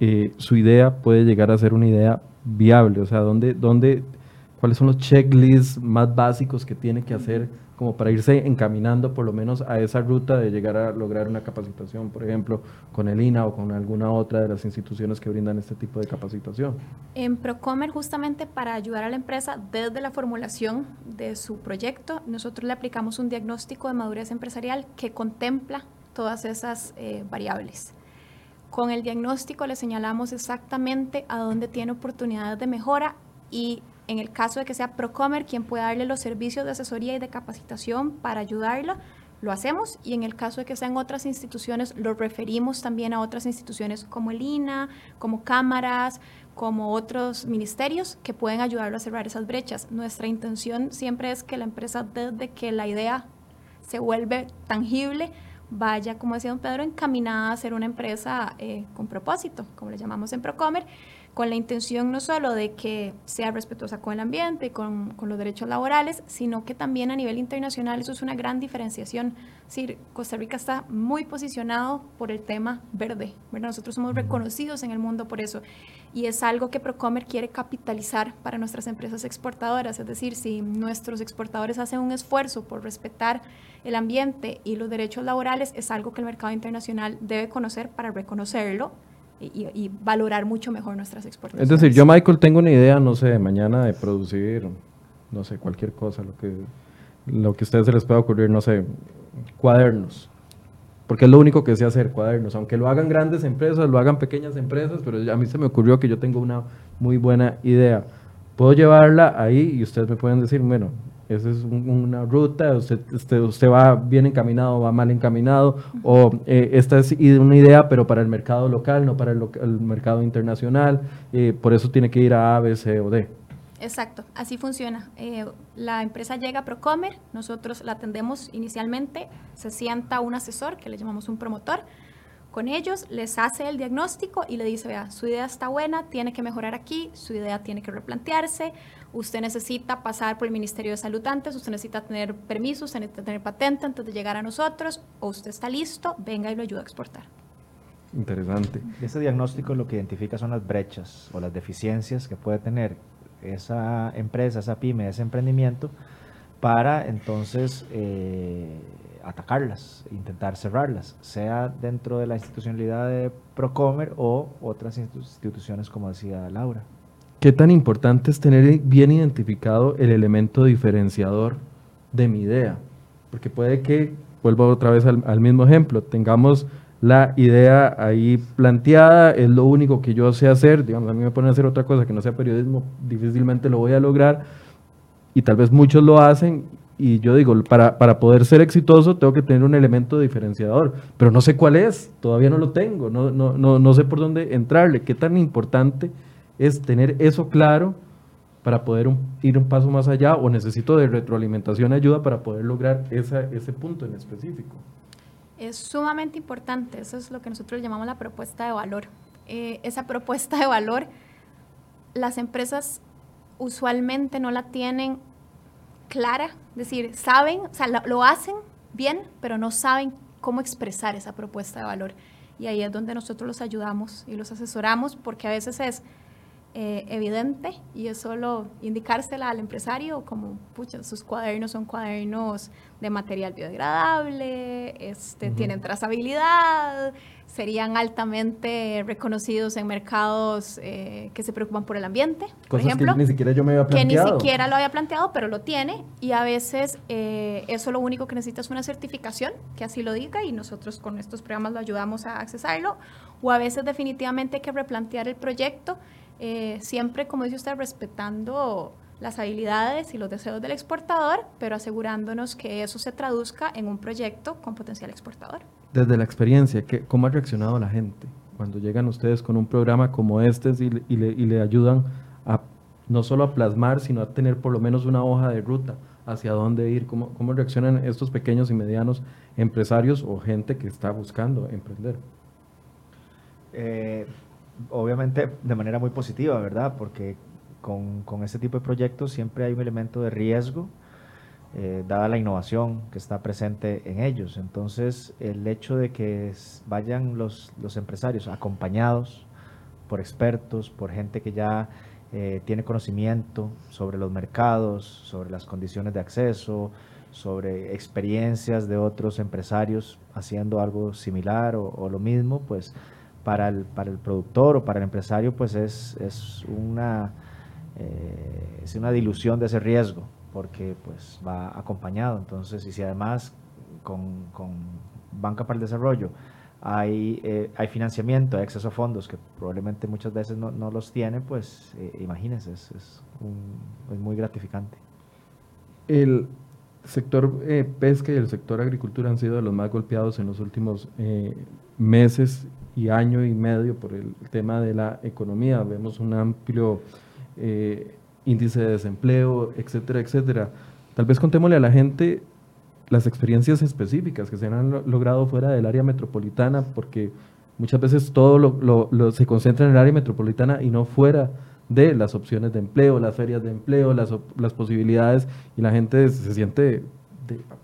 eh, su idea puede llegar a ser una idea viable? O sea, ¿dónde, dónde, ¿cuáles son los checklists más básicos que tiene que hacer como para irse encaminando por lo menos a esa ruta de llegar a lograr una capacitación, por ejemplo, con el INA o con alguna otra de las instituciones que brindan este tipo de capacitación? En Procomer, justamente para ayudar a la empresa desde la formulación de su proyecto, nosotros le aplicamos un diagnóstico de madurez empresarial que contempla todas esas eh, variables. Con el diagnóstico le señalamos exactamente a dónde tiene oportunidades de mejora y en el caso de que sea Procomer quien pueda darle los servicios de asesoría y de capacitación para ayudarla, lo hacemos y en el caso de que sean otras instituciones, lo referimos también a otras instituciones como el INA, como cámaras, como otros ministerios que pueden ayudarlo a cerrar esas brechas. Nuestra intención siempre es que la empresa, desde que la idea se vuelve tangible, vaya, como decía don Pedro, encaminada a ser una empresa eh, con propósito, como le llamamos en Procomer, con la intención no solo de que sea respetuosa con el ambiente y con, los derechos laborales, sino que también a nivel internacional eso es una gran diferenciación. Es decir, Costa Rica está muy posicionado por el tema verde, nosotros somos reconocidos en el mundo por eso. Y es algo que Procomer quiere capitalizar para nuestras empresas exportadoras, es decir, si nuestros exportadores hacen un esfuerzo por respetar el ambiente y los derechos laborales, es algo que el mercado internacional debe conocer para reconocerlo y, valorar mucho mejor nuestras exportaciones. Es decir, yo, Michael, tengo una idea, no sé, mañana de producir, no sé, cualquier cosa, lo que, lo que a ustedes se les pueda ocurrir, no sé, cuadernos. Porque es lo único que sé hacer, cuadernos. Aunque lo hagan grandes empresas, lo hagan pequeñas empresas, pero a mí se me ocurrió que yo tengo una muy buena idea. Puedo llevarla ahí y ustedes me pueden decir, bueno, esa es una ruta, usted, usted, usted, va bien encaminado, va mal encaminado, o eh, esta es una idea, pero para el mercado local, no para el, mercado internacional, eh, por eso tiene que ir a A, B, C o D. Exacto, así funciona. Eh, la empresa llega a Procomer, nosotros la atendemos inicialmente, se sienta un asesor, que le llamamos un promotor, con ellos, les hace el diagnóstico y le dice, vea, su idea está buena, tiene que mejorar aquí, su idea tiene que replantearse, usted necesita pasar por el Ministerio de Salud antes, usted necesita tener permisos, usted necesita tener patente antes de llegar a nosotros, o usted está listo, venga y lo ayuda a exportar. Interesante. Este diagnóstico lo que identifica son las brechas o las deficiencias que puede tener esa empresa, esa pyme, ese emprendimiento, para entonces eh, atacarlas, intentar cerrarlas, sea dentro de la institucionalidad de Procomer o otras instituciones, como decía Laura. ¿Qué tan importante es tener bien identificado el elemento diferenciador de mi idea? Porque puede que, vuelvo otra vez al, mismo ejemplo, tengamos la idea ahí planteada, es lo único que yo sé hacer, digamos, a mí me ponen a hacer otra cosa que no sea periodismo, difícilmente lo voy a lograr, y tal vez muchos lo hacen, y yo digo, para, para poder ser exitoso tengo que tener un elemento diferenciador, pero no sé cuál es, todavía no lo tengo, no, no, no, no sé por dónde entrarle, qué tan importante es tener eso claro para poder ir un paso más allá o necesito de retroalimentación ayuda para poder lograr ese punto en específico. Es sumamente importante, eso es lo que nosotros llamamos la propuesta de valor. Eh, esa propuesta de valor, las empresas usualmente no la tienen clara, es decir, saben, o sea, lo hacen bien, pero no saben cómo expresar esa propuesta de valor. Y ahí es donde nosotros los ayudamos y los asesoramos, porque a veces es, eh, evidente y es solo indicársela al empresario como, pucha, sus cuadernos son cuadernos de material biodegradable, este, tienen trazabilidad, serían altamente reconocidos en mercados eh, que se preocupan por el ambiente, por ejemplo. Que ni siquiera yo me había planteado. Que ni siquiera lo había planteado, pero lo tiene y a veces eh, eso lo único que necesita es una certificación que así lo diga y nosotros con estos programas lo ayudamos a accesarlo o a veces definitivamente hay que replantear el proyecto eh, siempre, como dice usted, respetando las habilidades y los deseos del exportador, pero asegurándonos que eso se traduzca en un proyecto con potencial exportador. Desde la experiencia, ¿qué, ¿cómo ha reaccionado la gente? cuando llegan ustedes con un programa como este y, le, ayudan a no solo a plasmar, sino a tener por lo menos una hoja de ruta hacia dónde ir, cómo, cómo reaccionan estos pequeños y medianos empresarios o gente que está buscando emprender. Eh, obviamente de manera muy positiva, ¿verdad? Porque con, con, este tipo de proyectos siempre hay un elemento de riesgo, eh, dada la innovación que está presente en ellos. Entonces, el hecho de que vayan los, los empresarios acompañados por expertos, por gente que ya eh, tiene conocimiento sobre los mercados, sobre las condiciones de acceso, sobre experiencias de otros empresarios haciendo algo similar o, o lo mismo, pues para el, para el productor o para el empresario, pues es, es, una, eh, es una dilución de ese riesgo, porque pues va acompañado. Entonces, y si además con, con Banca para el Desarrollo hay, eh, hay financiamiento, hay acceso a fondos que probablemente muchas veces no, no los tiene, pues eh, imagínense, es, es, es, muy gratificante. El sector pesca y el sector agricultura han sido de los más golpeados en los últimos meses y año y medio por el tema de la economía. Vemos un amplio eh, índice de desempleo, etcétera, etcétera. Tal vez contémosle a la gente las experiencias específicas que se han logrado fuera del área metropolitana, porque muchas veces todo lo, se concentra en el área metropolitana y no fuera de las opciones de empleo, las ferias de empleo, las, las posibilidades, y la gente se siente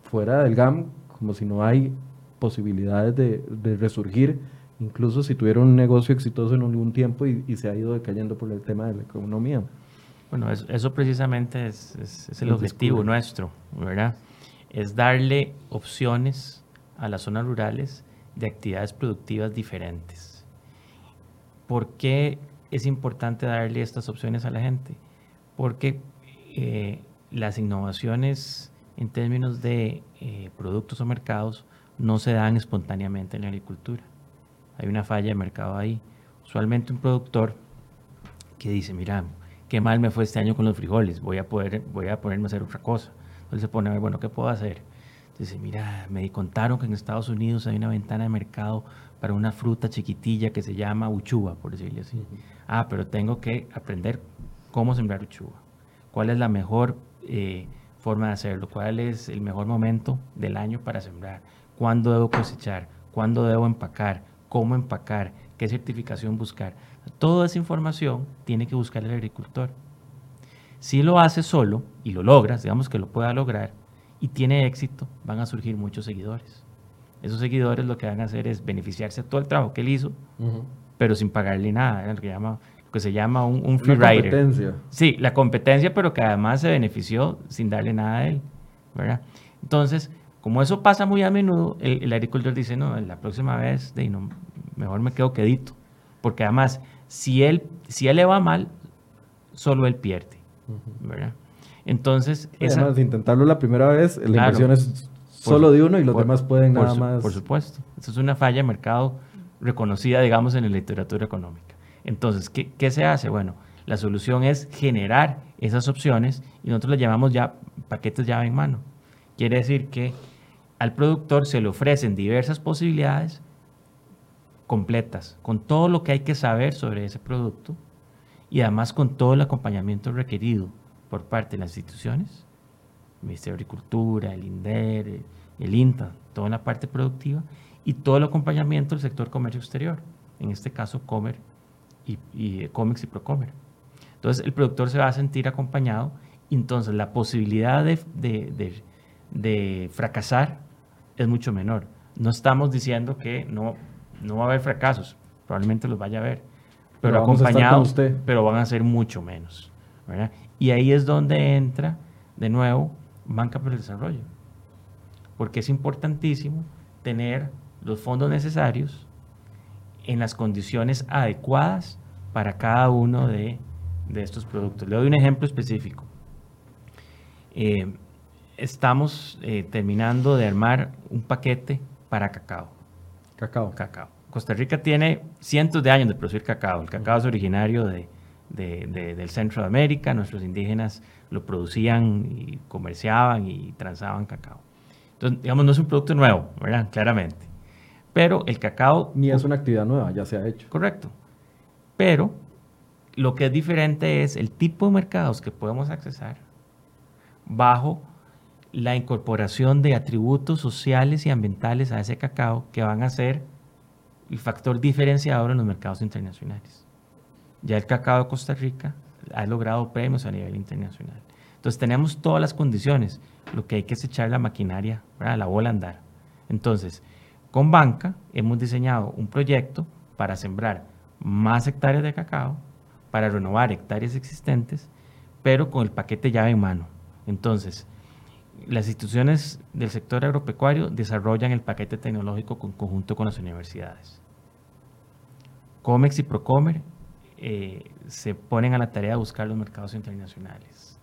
fuera del GAM como si no hay posibilidades de, de resurgir incluso si tuvieron un negocio exitoso en algún tiempo y, se ha ido decayendo por el tema de la economía. Bueno, eso, precisamente es, el objetivo nuestro, ¿verdad? Es darle opciones a las zonas rurales de actividades productivas diferentes. ¿Por qué es importante darle estas opciones a la gente? Porque eh, las innovaciones en términos de eh, productos o mercados no se dan espontáneamente en la agricultura hay una falla de mercado ahí. Usualmente un productor que dice, mira, qué mal me fue este año con los frijoles, voy a, poder, voy a ponerme a hacer otra cosa. Entonces se pone a ver, bueno, ¿qué puedo hacer? Dice, mira, me contaron que en Estados Unidos hay una ventana de mercado para una fruta chiquitilla que se llama uchuva, por decirlo así. Ah, pero tengo que aprender cómo sembrar uchuva. ¿Cuál es la mejor eh, forma de hacerlo? ¿Cuál es el mejor momento del año para sembrar? ¿Cuándo debo cosechar? ¿Cuándo debo empacar? cómo empacar, qué certificación buscar. Toda esa información tiene que buscar el agricultor. Si lo hace solo y lo logras, digamos que lo pueda lograr y tiene éxito, van a surgir muchos seguidores. Esos seguidores lo que van a hacer es beneficiarse de todo el trabajo que él hizo, pero sin pagarle nada, lo que, llama, lo que se llama un, un free la competencia. Sí, la competencia, pero que además se benefició sin darle nada a él. ¿verdad? Entonces, como eso pasa muy a menudo, el, agricultor dice, no, la próxima vez de, no, mejor me quedo quedito. Porque además, si él, si él le va mal, solo él pierde. ¿verdad? Entonces, además, de intentarlo la primera vez, la inversión es solo de uno y los demás pueden nada más. Por supuesto. Eso es una falla de mercado reconocida, digamos, en la literatura económica. Entonces, ¿qué, ¿qué, se hace? Bueno, la solución es generar esas opciones y nosotros las llamamos ya paquetes llave en mano. Quiere decir que al productor se le ofrecen diversas posibilidades completas, con todo lo que hay que saber sobre ese producto y además con todo el acompañamiento requerido por parte de las instituciones, el Ministerio de Agricultura, el INDER, el INTA, toda la parte productiva y todo el acompañamiento del sector comercio exterior, en este caso Comer y, y Comex y Procomer. Entonces el productor se va a sentir acompañado y entonces la posibilidad de, de, de fracasar es mucho menor. No estamos diciendo que no, no va a haber fracasos, probablemente los vaya a haber, pero, acompañados, pero van a ser mucho menos. Y ahí es donde entra de nuevo Banca para el Desarrollo, porque es importantísimo tener los fondos necesarios en las condiciones adecuadas para cada uno de, de estos productos. Le doy un ejemplo específico. Eh, estamos eh, terminando de armar un paquete para cacao. Cacao. Cacao. Costa Rica tiene cientos de años de producir cacao. El cacao es originario de, del centro de América. Nuestros indígenas lo producían y comerciaban y transaban cacao. Entonces, digamos, no es un producto nuevo, ¿verdad? Claramente. Pero el cacao... Ni es una actividad nueva, ya se ha hecho. Correcto. Pero lo que es diferente es el tipo de mercados que podemos accesar bajo la incorporación de atributos sociales y ambientales a ese cacao que van a ser el factor diferenciador en los mercados internacionales. Ya el cacao de Costa Rica ha logrado premios a nivel internacional. Entonces tenemos todas las condiciones, lo que hay que es echar la maquinaria, la bola a andar. Entonces, con Banca hemos diseñado un proyecto para sembrar más hectáreas de cacao, para renovar hectáreas existentes, pero con el paquete llave en mano. Entonces, las instituciones del sector agropecuario desarrollan el paquete tecnológico en conjunto con las universidades. COMEX y Procomer eh, se ponen a la tarea de buscar los mercados internacionales.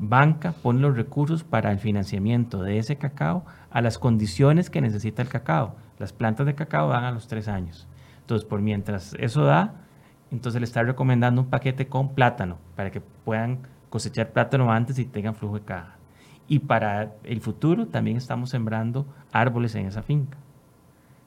Banca pone los recursos para el financiamiento de ese cacao a las condiciones que necesita el cacao. Las plantas de cacao dan a los tres años. Entonces, por mientras eso da, entonces le está recomendando un paquete con plátano para que puedan cosechar plátano antes y tengan flujo de caja. Y para el futuro también estamos sembrando árboles en esa finca.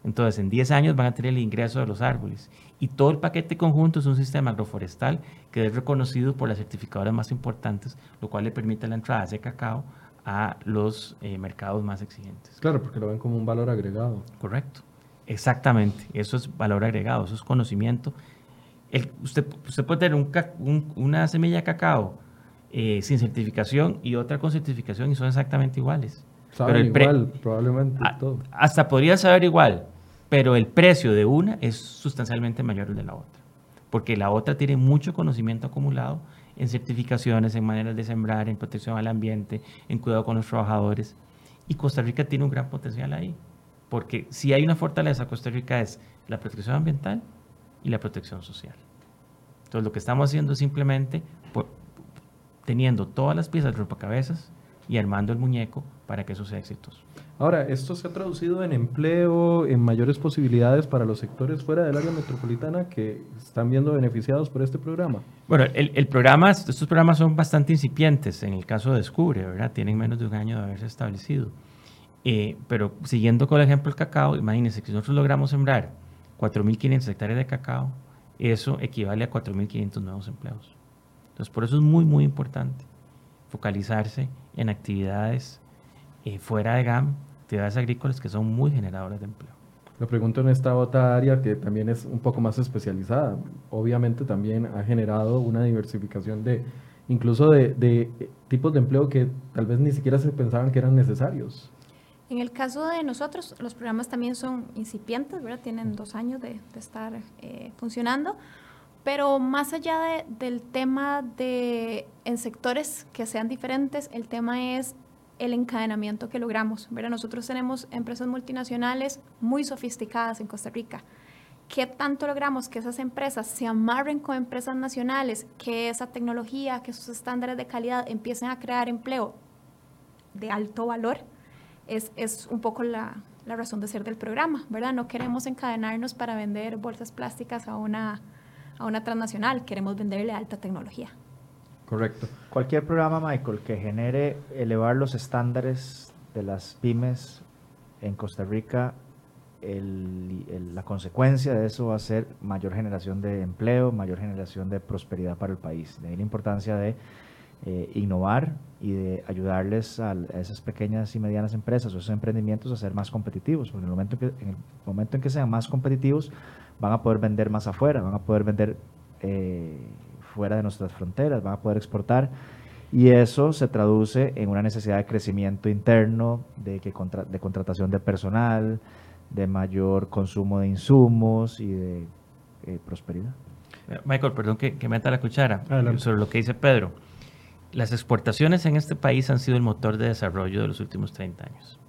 Entonces, en 10 años van a tener el ingreso de los árboles. Y todo el paquete conjunto es un sistema agroforestal que es reconocido por las certificadoras más importantes, lo cual le permite la entrada de cacao a los eh, mercados más exigentes. Claro, porque lo ven como un valor agregado. Correcto. Exactamente. Eso es valor agregado, eso es conocimiento. El, usted, usted puede tener un, una semilla de cacao eh, sin certificación y otra con certificación y son exactamente iguales. Saben igual, probablemente todo. Hasta podría saber igual, pero el precio de una es sustancialmente mayor al de la otra, porque la otra tiene mucho conocimiento acumulado en certificaciones, en maneras de sembrar, en protección al ambiente, en cuidado con los trabajadores, y Costa Rica tiene un gran potencial ahí, porque si hay una fortaleza Costa Rica es la protección ambiental y la protección social. Entonces lo que estamos haciendo es simplemente teniendo todas las piezas de rompecabezas y armando el muñeco para que eso sea exitoso. Ahora, ¿esto se ha traducido en empleo, en mayores posibilidades para los sectores fuera del área metropolitana que están viendo beneficiados por este programa? Bueno, el, programa, estos programas son bastante incipientes. En el caso de Descubre, ¿verdad? Tienen menos de un año de haberse establecido. Eh, pero siguiendo con el ejemplo del cacao, imagínense que nosotros logramos sembrar 4.500 hectáreas de cacao, eso equivale a 4.500 nuevos empleos. Entonces, por eso es muy, muy importante focalizarse en actividades eh, fuera de GAM, actividades agrícolas que son muy generadoras de empleo. Lo pregunto en esta otra área que también es un poco más especializada. Obviamente también ha generado una diversificación de incluso de, de tipos de empleo que tal vez ni siquiera se pensaban que eran necesarios. En el caso de nosotros, los programas también son incipientes, ¿verdad? Tienen dos años de, de estar eh, funcionando. Pero más allá del tema de en sectores que sean diferentes, el tema es el encadenamiento que logramos. Nosotros tenemos empresas multinacionales muy sofisticadas en Costa Rica. ¿Qué tanto logramos que esas empresas se amarren con empresas nacionales, que esa tecnología, que esos estándares de calidad empiecen a crear empleo de alto valor? Es, es un poco la, la razón de ser del programa, ¿verdad? No queremos encadenarnos para vender bolsas plásticas a una a una transnacional, queremos venderle alta tecnología. Correcto. Cualquier programa, Michael, que genere elevar los estándares de las pymes en Costa Rica, la consecuencia de eso va a ser mayor generación de empleo, mayor generación de prosperidad para el país. De ahí la importancia de eh, innovar y de ayudarles a, esas pequeñas y medianas empresas o esos emprendimientos a ser más competitivos, porque en el momento en, que, en el momento en que sean más competitivos, van a poder vender más afuera, van a poder vender eh, fuera de nuestras fronteras, van a poder exportar. Y eso se traduce en una necesidad de crecimiento interno, de, que de contratación de personal, de mayor consumo de insumos y de eh, prosperidad. Michael, perdón que, que meta la cuchara sobre lo que dice Pedro. Las exportaciones en este país han sido el motor de desarrollo de los últimos 30 años.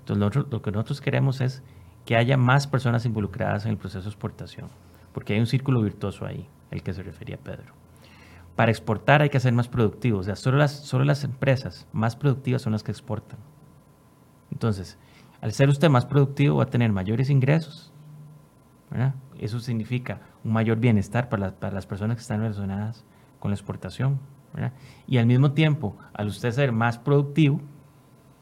Entonces, lo que nosotros queremos es que haya más personas involucradas en el proceso de exportación, porque hay un círculo virtuoso ahí, el que se refería Pedro. Para exportar hay que ser más productivos, o sea, solo las, solo las empresas más productivas son las que exportan. Entonces, al ser usted más productivo va a tener mayores ingresos, Eso significa un mayor bienestar para, para, las personas que están relacionadas con la exportación, Y al mismo tiempo, al usted ser más productivo,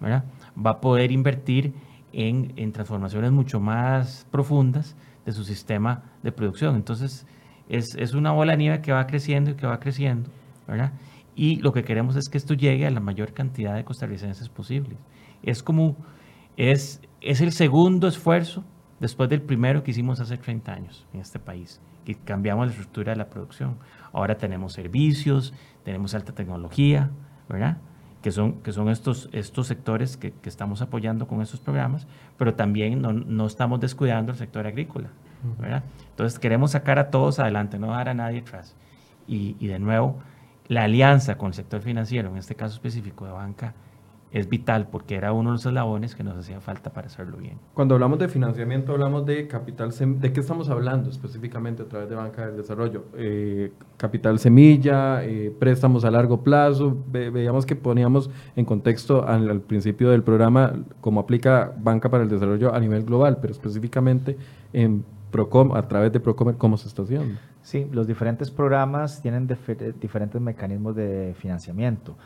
va a poder invertir en, en, transformaciones mucho más profundas de su sistema de producción. Entonces, es, es, una bola de nieve que va creciendo y que va creciendo, ¿verdad? Y lo que queremos es que esto llegue a la mayor cantidad de costarricenses posibles. Es como, es, es el segundo esfuerzo después del primero que hicimos hace 30 años en este país, que cambiamos la estructura de la producción. Ahora tenemos servicios, tenemos alta tecnología, ¿verdad? Que son, que son estos, estos sectores que, que estamos apoyando con estos programas, pero también no, no estamos descuidando el sector agrícola, ¿verdad? Entonces queremos sacar a todos adelante, no dejar a nadie atrás. Y, y de nuevo, la alianza con el sector financiero, en este caso específico de banca, es vital porque era uno de los eslabones que nos hacía falta para hacerlo bien. Cuando hablamos de financiamiento, hablamos de capital, ¿de qué estamos hablando específicamente a través de Banca del Desarrollo? Eh, capital semilla, eh, préstamos a largo plazo, Ve, veíamos que poníamos en contexto al, al, principio del programa cómo aplica Banca para el Desarrollo a nivel global, pero específicamente en Procom, a través de Procomer, ¿cómo se está haciendo? Sí, los diferentes programas tienen diferentes mecanismos de financiamiento.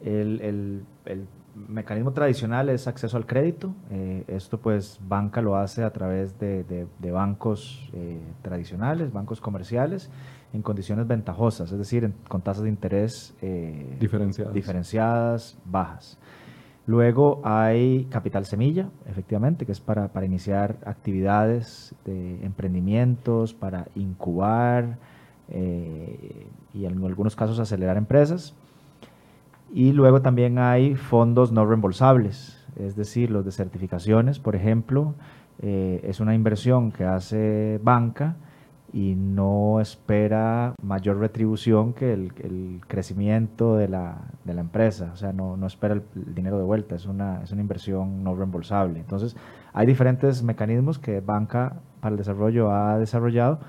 El, el, el mecanismo tradicional es acceso al crédito. Eh, esto pues banca lo hace a través de, de, de bancos eh, tradicionales, bancos comerciales, en condiciones ventajosas, es decir, en, con tasas de interés eh, diferenciadas. diferenciadas, bajas. Luego hay capital semilla, efectivamente, que es para, para iniciar actividades de emprendimientos, para incubar y en algunos casos acelerar empresas. Y luego también hay fondos no reembolsables, es decir, los de certificaciones, por ejemplo, eh, es una inversión que hace banca y no espera mayor retribución que el, crecimiento de la, de la, empresa, o sea, no, no espera el, el, dinero de vuelta, es una, es una inversión no reembolsable. Entonces, hay diferentes mecanismos que Banca para el Desarrollo ha desarrollado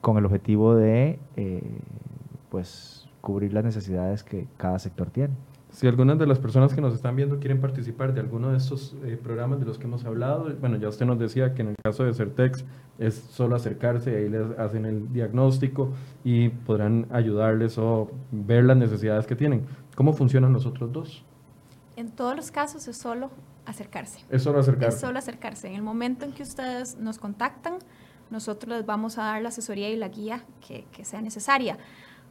con el objetivo de eh, pues, cubrir las necesidades que cada sector tiene. Si algunas de las personas que nos están viendo quieren participar de alguno de estos eh, programas de los que hemos hablado, bueno, ya usted nos decía que en el caso de Certex es solo acercarse, ahí les hacen el diagnóstico y podrán ayudarles o ver las necesidades que tienen. ¿Cómo funcionan los otros dos? En todos los casos es solo acercarse. Es solo acercarse. Es solo acercarse. En el momento en que ustedes nos contactan, nosotros les vamos a dar la asesoría y la guía que, que sea necesaria.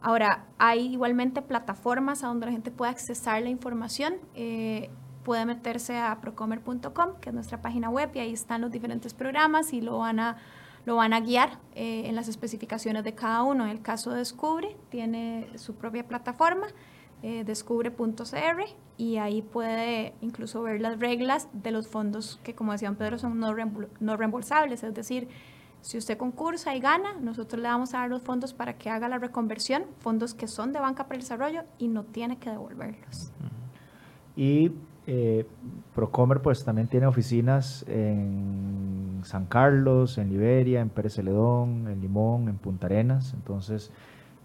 Ahora, hay igualmente plataformas a donde la gente puede accesar la información. Eh, puede meterse a procomer.com, que es nuestra página web, y ahí están los diferentes programas y lo van a, lo van a guiar eh, en las especificaciones de cada uno. En el caso de Descubre, tiene su propia plataforma, eh, descubre.cr, y ahí puede incluso ver las reglas de los fondos que, como decían Pedro, son no, no reembolsables, es decir, si usted concursa y gana, nosotros le vamos a dar los fondos para que haga la reconversión, fondos que son de banca para el desarrollo y no tiene que devolverlos. Y eh, Procomer pues también tiene oficinas en San Carlos, en Liberia, en Pérez Celedón, en Limón, en Punta Arenas. Entonces,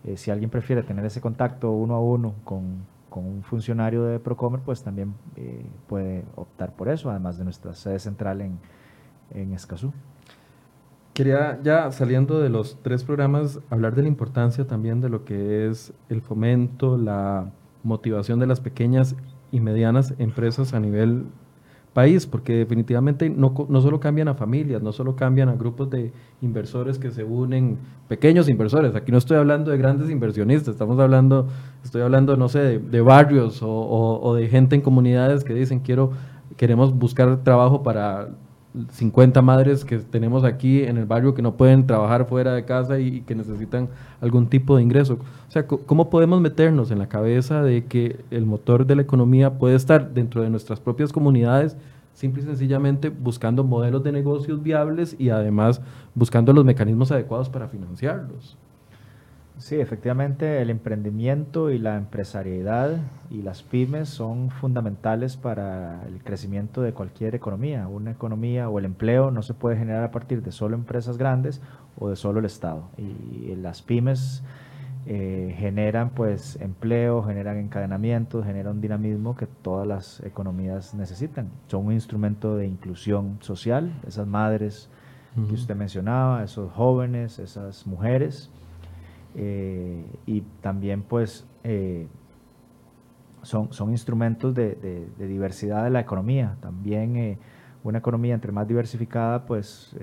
eh, si alguien prefiere tener ese contacto uno a uno con, un funcionario de Procomer, pues también eh, puede optar por eso, además de nuestra sede central en, en Escazú. Quería ya saliendo de los tres programas hablar de la importancia también de lo que es el fomento, la motivación de las pequeñas y medianas empresas a nivel país, porque definitivamente no, no solo cambian a familias, no solo cambian a grupos de inversores que se unen, pequeños inversores, aquí no estoy hablando de grandes inversionistas, estamos hablando, estoy hablando, no sé, de, barrios o, o, o de gente en comunidades que dicen quiero, queremos buscar trabajo para 50 madres que tenemos aquí en el barrio que no pueden trabajar fuera de casa y, que necesitan algún tipo de ingreso. O sea, ¿cómo podemos meternos en la cabeza de que el motor de la economía puede estar dentro de nuestras propias comunidades, simple y sencillamente buscando modelos de negocios viables y además buscando los mecanismos adecuados para financiarlos? Sí, efectivamente el emprendimiento y la empresariedad y las pymes son fundamentales para el crecimiento de cualquier economía. Una economía o el empleo no se puede generar a partir de solo empresas grandes o de solo el Estado. Y las pymes eh, generan pues empleo, generan encadenamientos, generan un dinamismo que todas las economías necesitan. Son un instrumento de inclusión social, esas madres uh -huh. que usted mencionaba, esos jóvenes, esas mujeres eh, y también pues eh, son, son instrumentos de, diversidad de la economía. También eh, una economía entre más diversificada, pues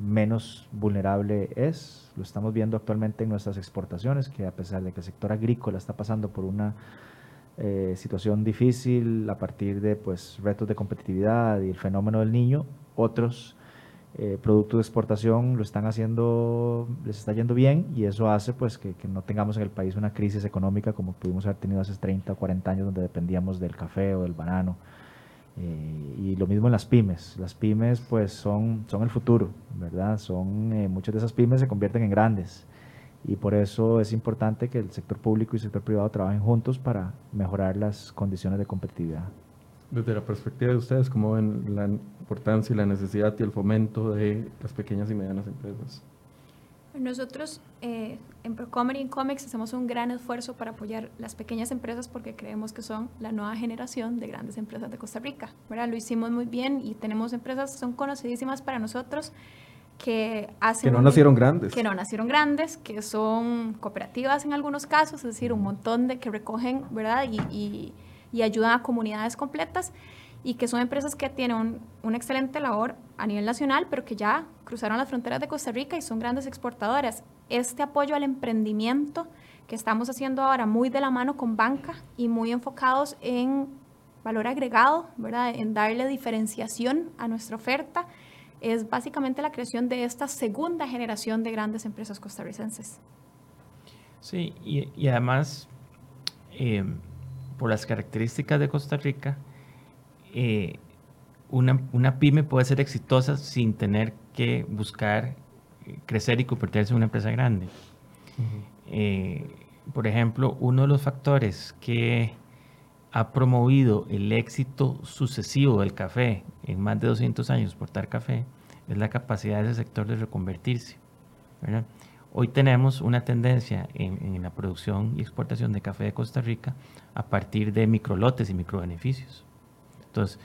menos vulnerable es. Lo estamos viendo actualmente en nuestras exportaciones, que a pesar de que el sector agrícola está pasando por una situación difícil a partir de pues, retos de competitividad y el fenómeno del niño, otros eh, de exportación lo están haciendo, les está yendo bien y eso hace pues que, que, no tengamos en el país una crisis económica como pudimos haber tenido hace 30 o 40 años donde dependíamos del café o del banano. Eh, y lo mismo en las pymes. Las pymes pues son, son el futuro, ¿verdad? Son, eh, muchas de esas pymes se convierten en grandes y por eso es importante que el sector público y el sector privado trabajen juntos para mejorar las condiciones de competitividad. Desde la perspectiva de ustedes, ¿cómo ven la importancia y la necesidad y el fomento de las pequeñas y medianas empresas? Nosotros eh, en Procomer y en Comex hacemos un gran esfuerzo para apoyar las pequeñas empresas porque creemos que son la nueva generación de grandes empresas de Costa Rica. ¿verdad? Lo hicimos muy bien y tenemos empresas que son conocidísimas para nosotros que hacen... Que no nacieron grandes. Que no nacieron grandes, que son cooperativas en algunos casos, es decir, un montón de que recogen, ¿verdad? Y, y, y ayudan a comunidades completas y que son empresas que tienen un, una excelente labor a nivel nacional, pero que ya cruzaron las fronteras de Costa Rica y son grandes exportadoras. Este apoyo al emprendimiento que estamos haciendo ahora muy de la mano con banca y muy enfocados en valor agregado, ¿verdad? en darle diferenciación a nuestra oferta, es básicamente la creación de esta segunda generación de grandes empresas costarricenses. Sí, y, y además, eh, por las características de Costa Rica, eh, una, una, pyme puede ser exitosa sin tener que buscar eh, crecer y convertirse en una empresa grande. Uh -huh. eh, por ejemplo, uno de los factores que ha promovido el éxito sucesivo del café en más de 200 años exportar café es la capacidad de ese sector de reconvertirse. ¿verdad? Hoy tenemos una tendencia en, la producción y exportación de café de Costa Rica a partir de microlotes y microbeneficios. Entonces,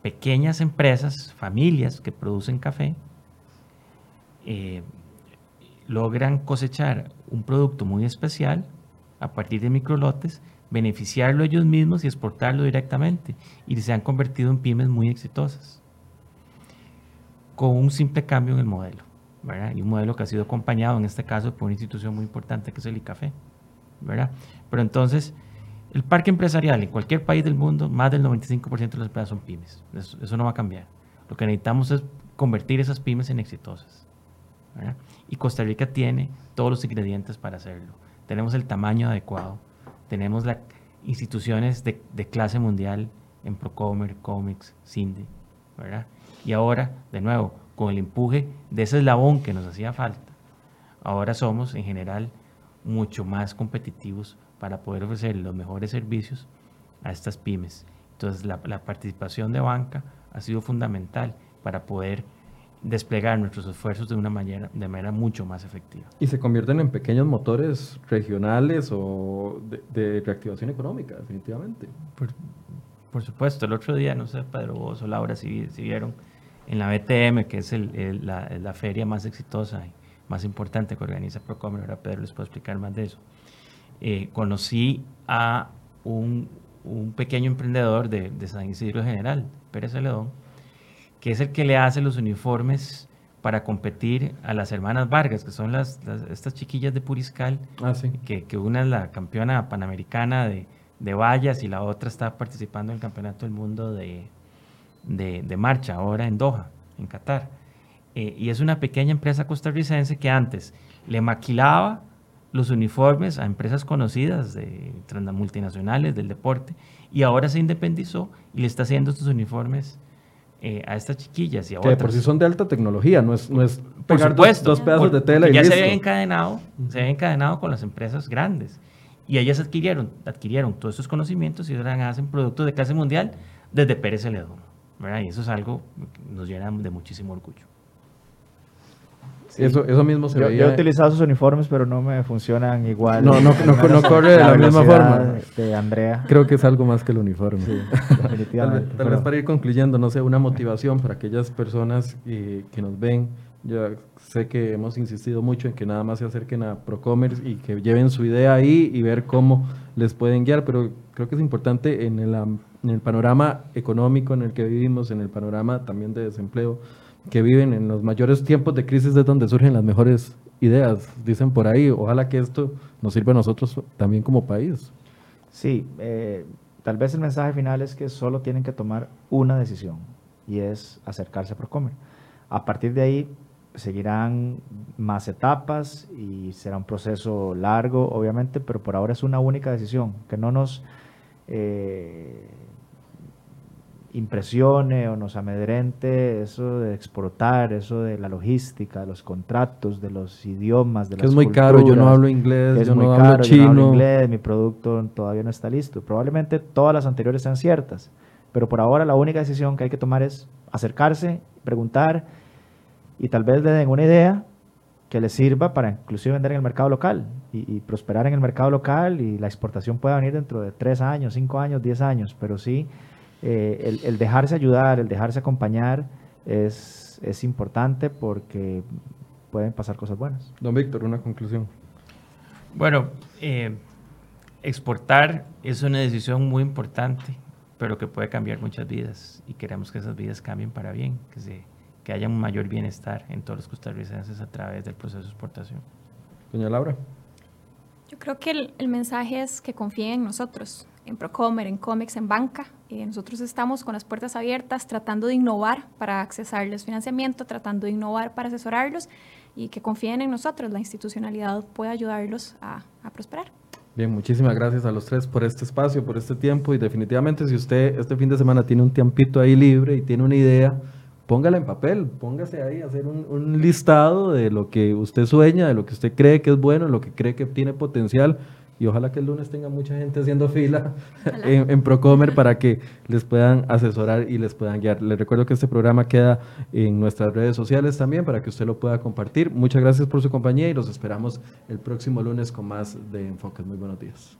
pequeñas empresas, familias que producen café, eh, logran cosechar un producto muy especial a partir de microlotes, beneficiarlo ellos mismos y exportarlo directamente. Y se han convertido en pymes muy exitosas. Con un simple cambio en el modelo. ¿Verdad? Y un modelo que ha sido acompañado en este caso por una institución muy importante que es el ICAFE. ¿verdad? Pero entonces, el parque empresarial en cualquier país del mundo, más del 95% de las empresas son pymes. Eso, eso, no va a cambiar. Lo que necesitamos es convertir esas pymes en exitosas. ¿verdad? Y Costa Rica tiene todos los ingredientes para hacerlo. Tenemos el tamaño adecuado, tenemos las instituciones de, de, clase mundial en Procomer, Comics, Cindy, ¿verdad? Y ahora, de nuevo, con el empuje de ese eslabón que nos hacía falta, ahora somos en general mucho más competitivos para poder ofrecer los mejores servicios a estas pymes. Entonces, la, la, participación de banca ha sido fundamental para poder desplegar nuestros esfuerzos de una manera, de manera mucho más efectiva. ¿Y se convierten en pequeños motores regionales o de, de reactivación económica, definitivamente? Por, por, supuesto. El otro día, no sé, Pedro, vos o Laura, si, si vieron en la BTM, que es el, el, la, la, feria más exitosa y más importante que organiza Procomer, ahora Pedro les puedo explicar más de eso eh, conocí a un, un, pequeño emprendedor de, de San Isidro General, Pérez Celedón, que es el que le hace los uniformes para competir a las hermanas Vargas, que son las, las estas chiquillas de Puriscal, ah, sí. que, que, una es la campeona panamericana de, de, vallas y la otra está participando en el Campeonato del Mundo de, de, de marcha, ahora en Doha, en Qatar. Eh, y es una pequeña empresa costarricense que antes le maquilaba los uniformes a empresas conocidas de multinacionales del deporte y ahora se independizó y le está haciendo estos uniformes eh, a estas chiquillas y a que otras. por sí son de alta tecnología, no es, no es por supuesto, dos pedazos por, de tela y ya listo. se había encadenado, se había encadenado con las empresas grandes y ellas adquirieron, adquirieron todos estos conocimientos y ahora hacen productos de clase mundial desde Pérez Celedón, ¿verdad? Y eso es algo que nos llena de muchísimo orgullo. Sí. Eso, eso mismo se yo, veía. Yo he utilizado sus uniformes, pero no me funcionan igual. No, no, no, no corre de la, la misma forma. De Andrea. Creo que es algo más que el uniforme. Sí, definitivamente. tal, tal vez para ir concluyendo, no sé, una motivación para aquellas personas eh, que nos ven. Ya sé que hemos insistido mucho en que nada más se acerquen a Procommerce y que lleven su idea ahí y ver cómo les pueden guiar, pero creo que es importante en el en el panorama económico en el que vivimos, en el panorama también de desempleo que viven, en los mayores tiempos de crisis es donde surgen las mejores ideas, dicen por ahí. Ojalá que esto nos sirva a nosotros también como país. Sí, eh, tal vez el mensaje final es que solo tienen que tomar una decisión y es acercarse a Procomer. A partir de ahí seguirán más etapas y será un proceso largo, obviamente, pero por ahora es una única decisión, que no nos eh, impresione o nos amedrente eso de exportar, eso de la logística, de los contratos, de los idiomas, de que es muy caro, yo no hablo inglés, yo no hablo chino. Yo no hablo inglés, mi producto todavía no está listo. Probablemente todas las anteriores sean ciertas, pero por ahora la única decisión que hay que tomar es acercarse, preguntar y tal vez le den una idea que les sirva para inclusive vender en el mercado local y, y prosperar en el mercado local y la exportación pueda venir dentro de tres años, cinco años, diez años, pero sí eh, el, dejarse ayudar, el dejarse acompañar es, es importante porque pueden pasar cosas buenas. Don Víctor, una conclusión. Bueno, eh, exportar es una decisión muy importante, pero que puede cambiar muchas vidas y queremos que esas vidas cambien para bien, que, se, que haya un mayor bienestar en todos los costarricenses a través del proceso de exportación. Doña Laura. Yo creo que el, el mensaje es que confíen en nosotros, en Procomer, en Comex, en banca. Eh, nosotros estamos con las puertas abiertas tratando de innovar para accesarles financiamiento, tratando de innovar para asesorarlos y que confíen en nosotros. La institucionalidad puede ayudarlos a, a prosperar. Bien, muchísimas gracias a los tres por este espacio, por este tiempo y definitivamente si usted este fin de semana tiene un tiempito ahí libre y tiene una idea, póngala en papel, póngase ahí a hacer un, un, listado de lo que usted sueña, de lo que usted cree que es bueno, de lo que cree que tiene potencial y ojalá que el lunes tenga mucha gente haciendo fila en, Procomer para que les puedan asesorar y les puedan guiar. Les recuerdo que este programa queda en nuestras redes sociales también para que usted lo pueda compartir. Muchas gracias por su compañía y los esperamos el próximo lunes con más de Enfoques. Muy buenos días.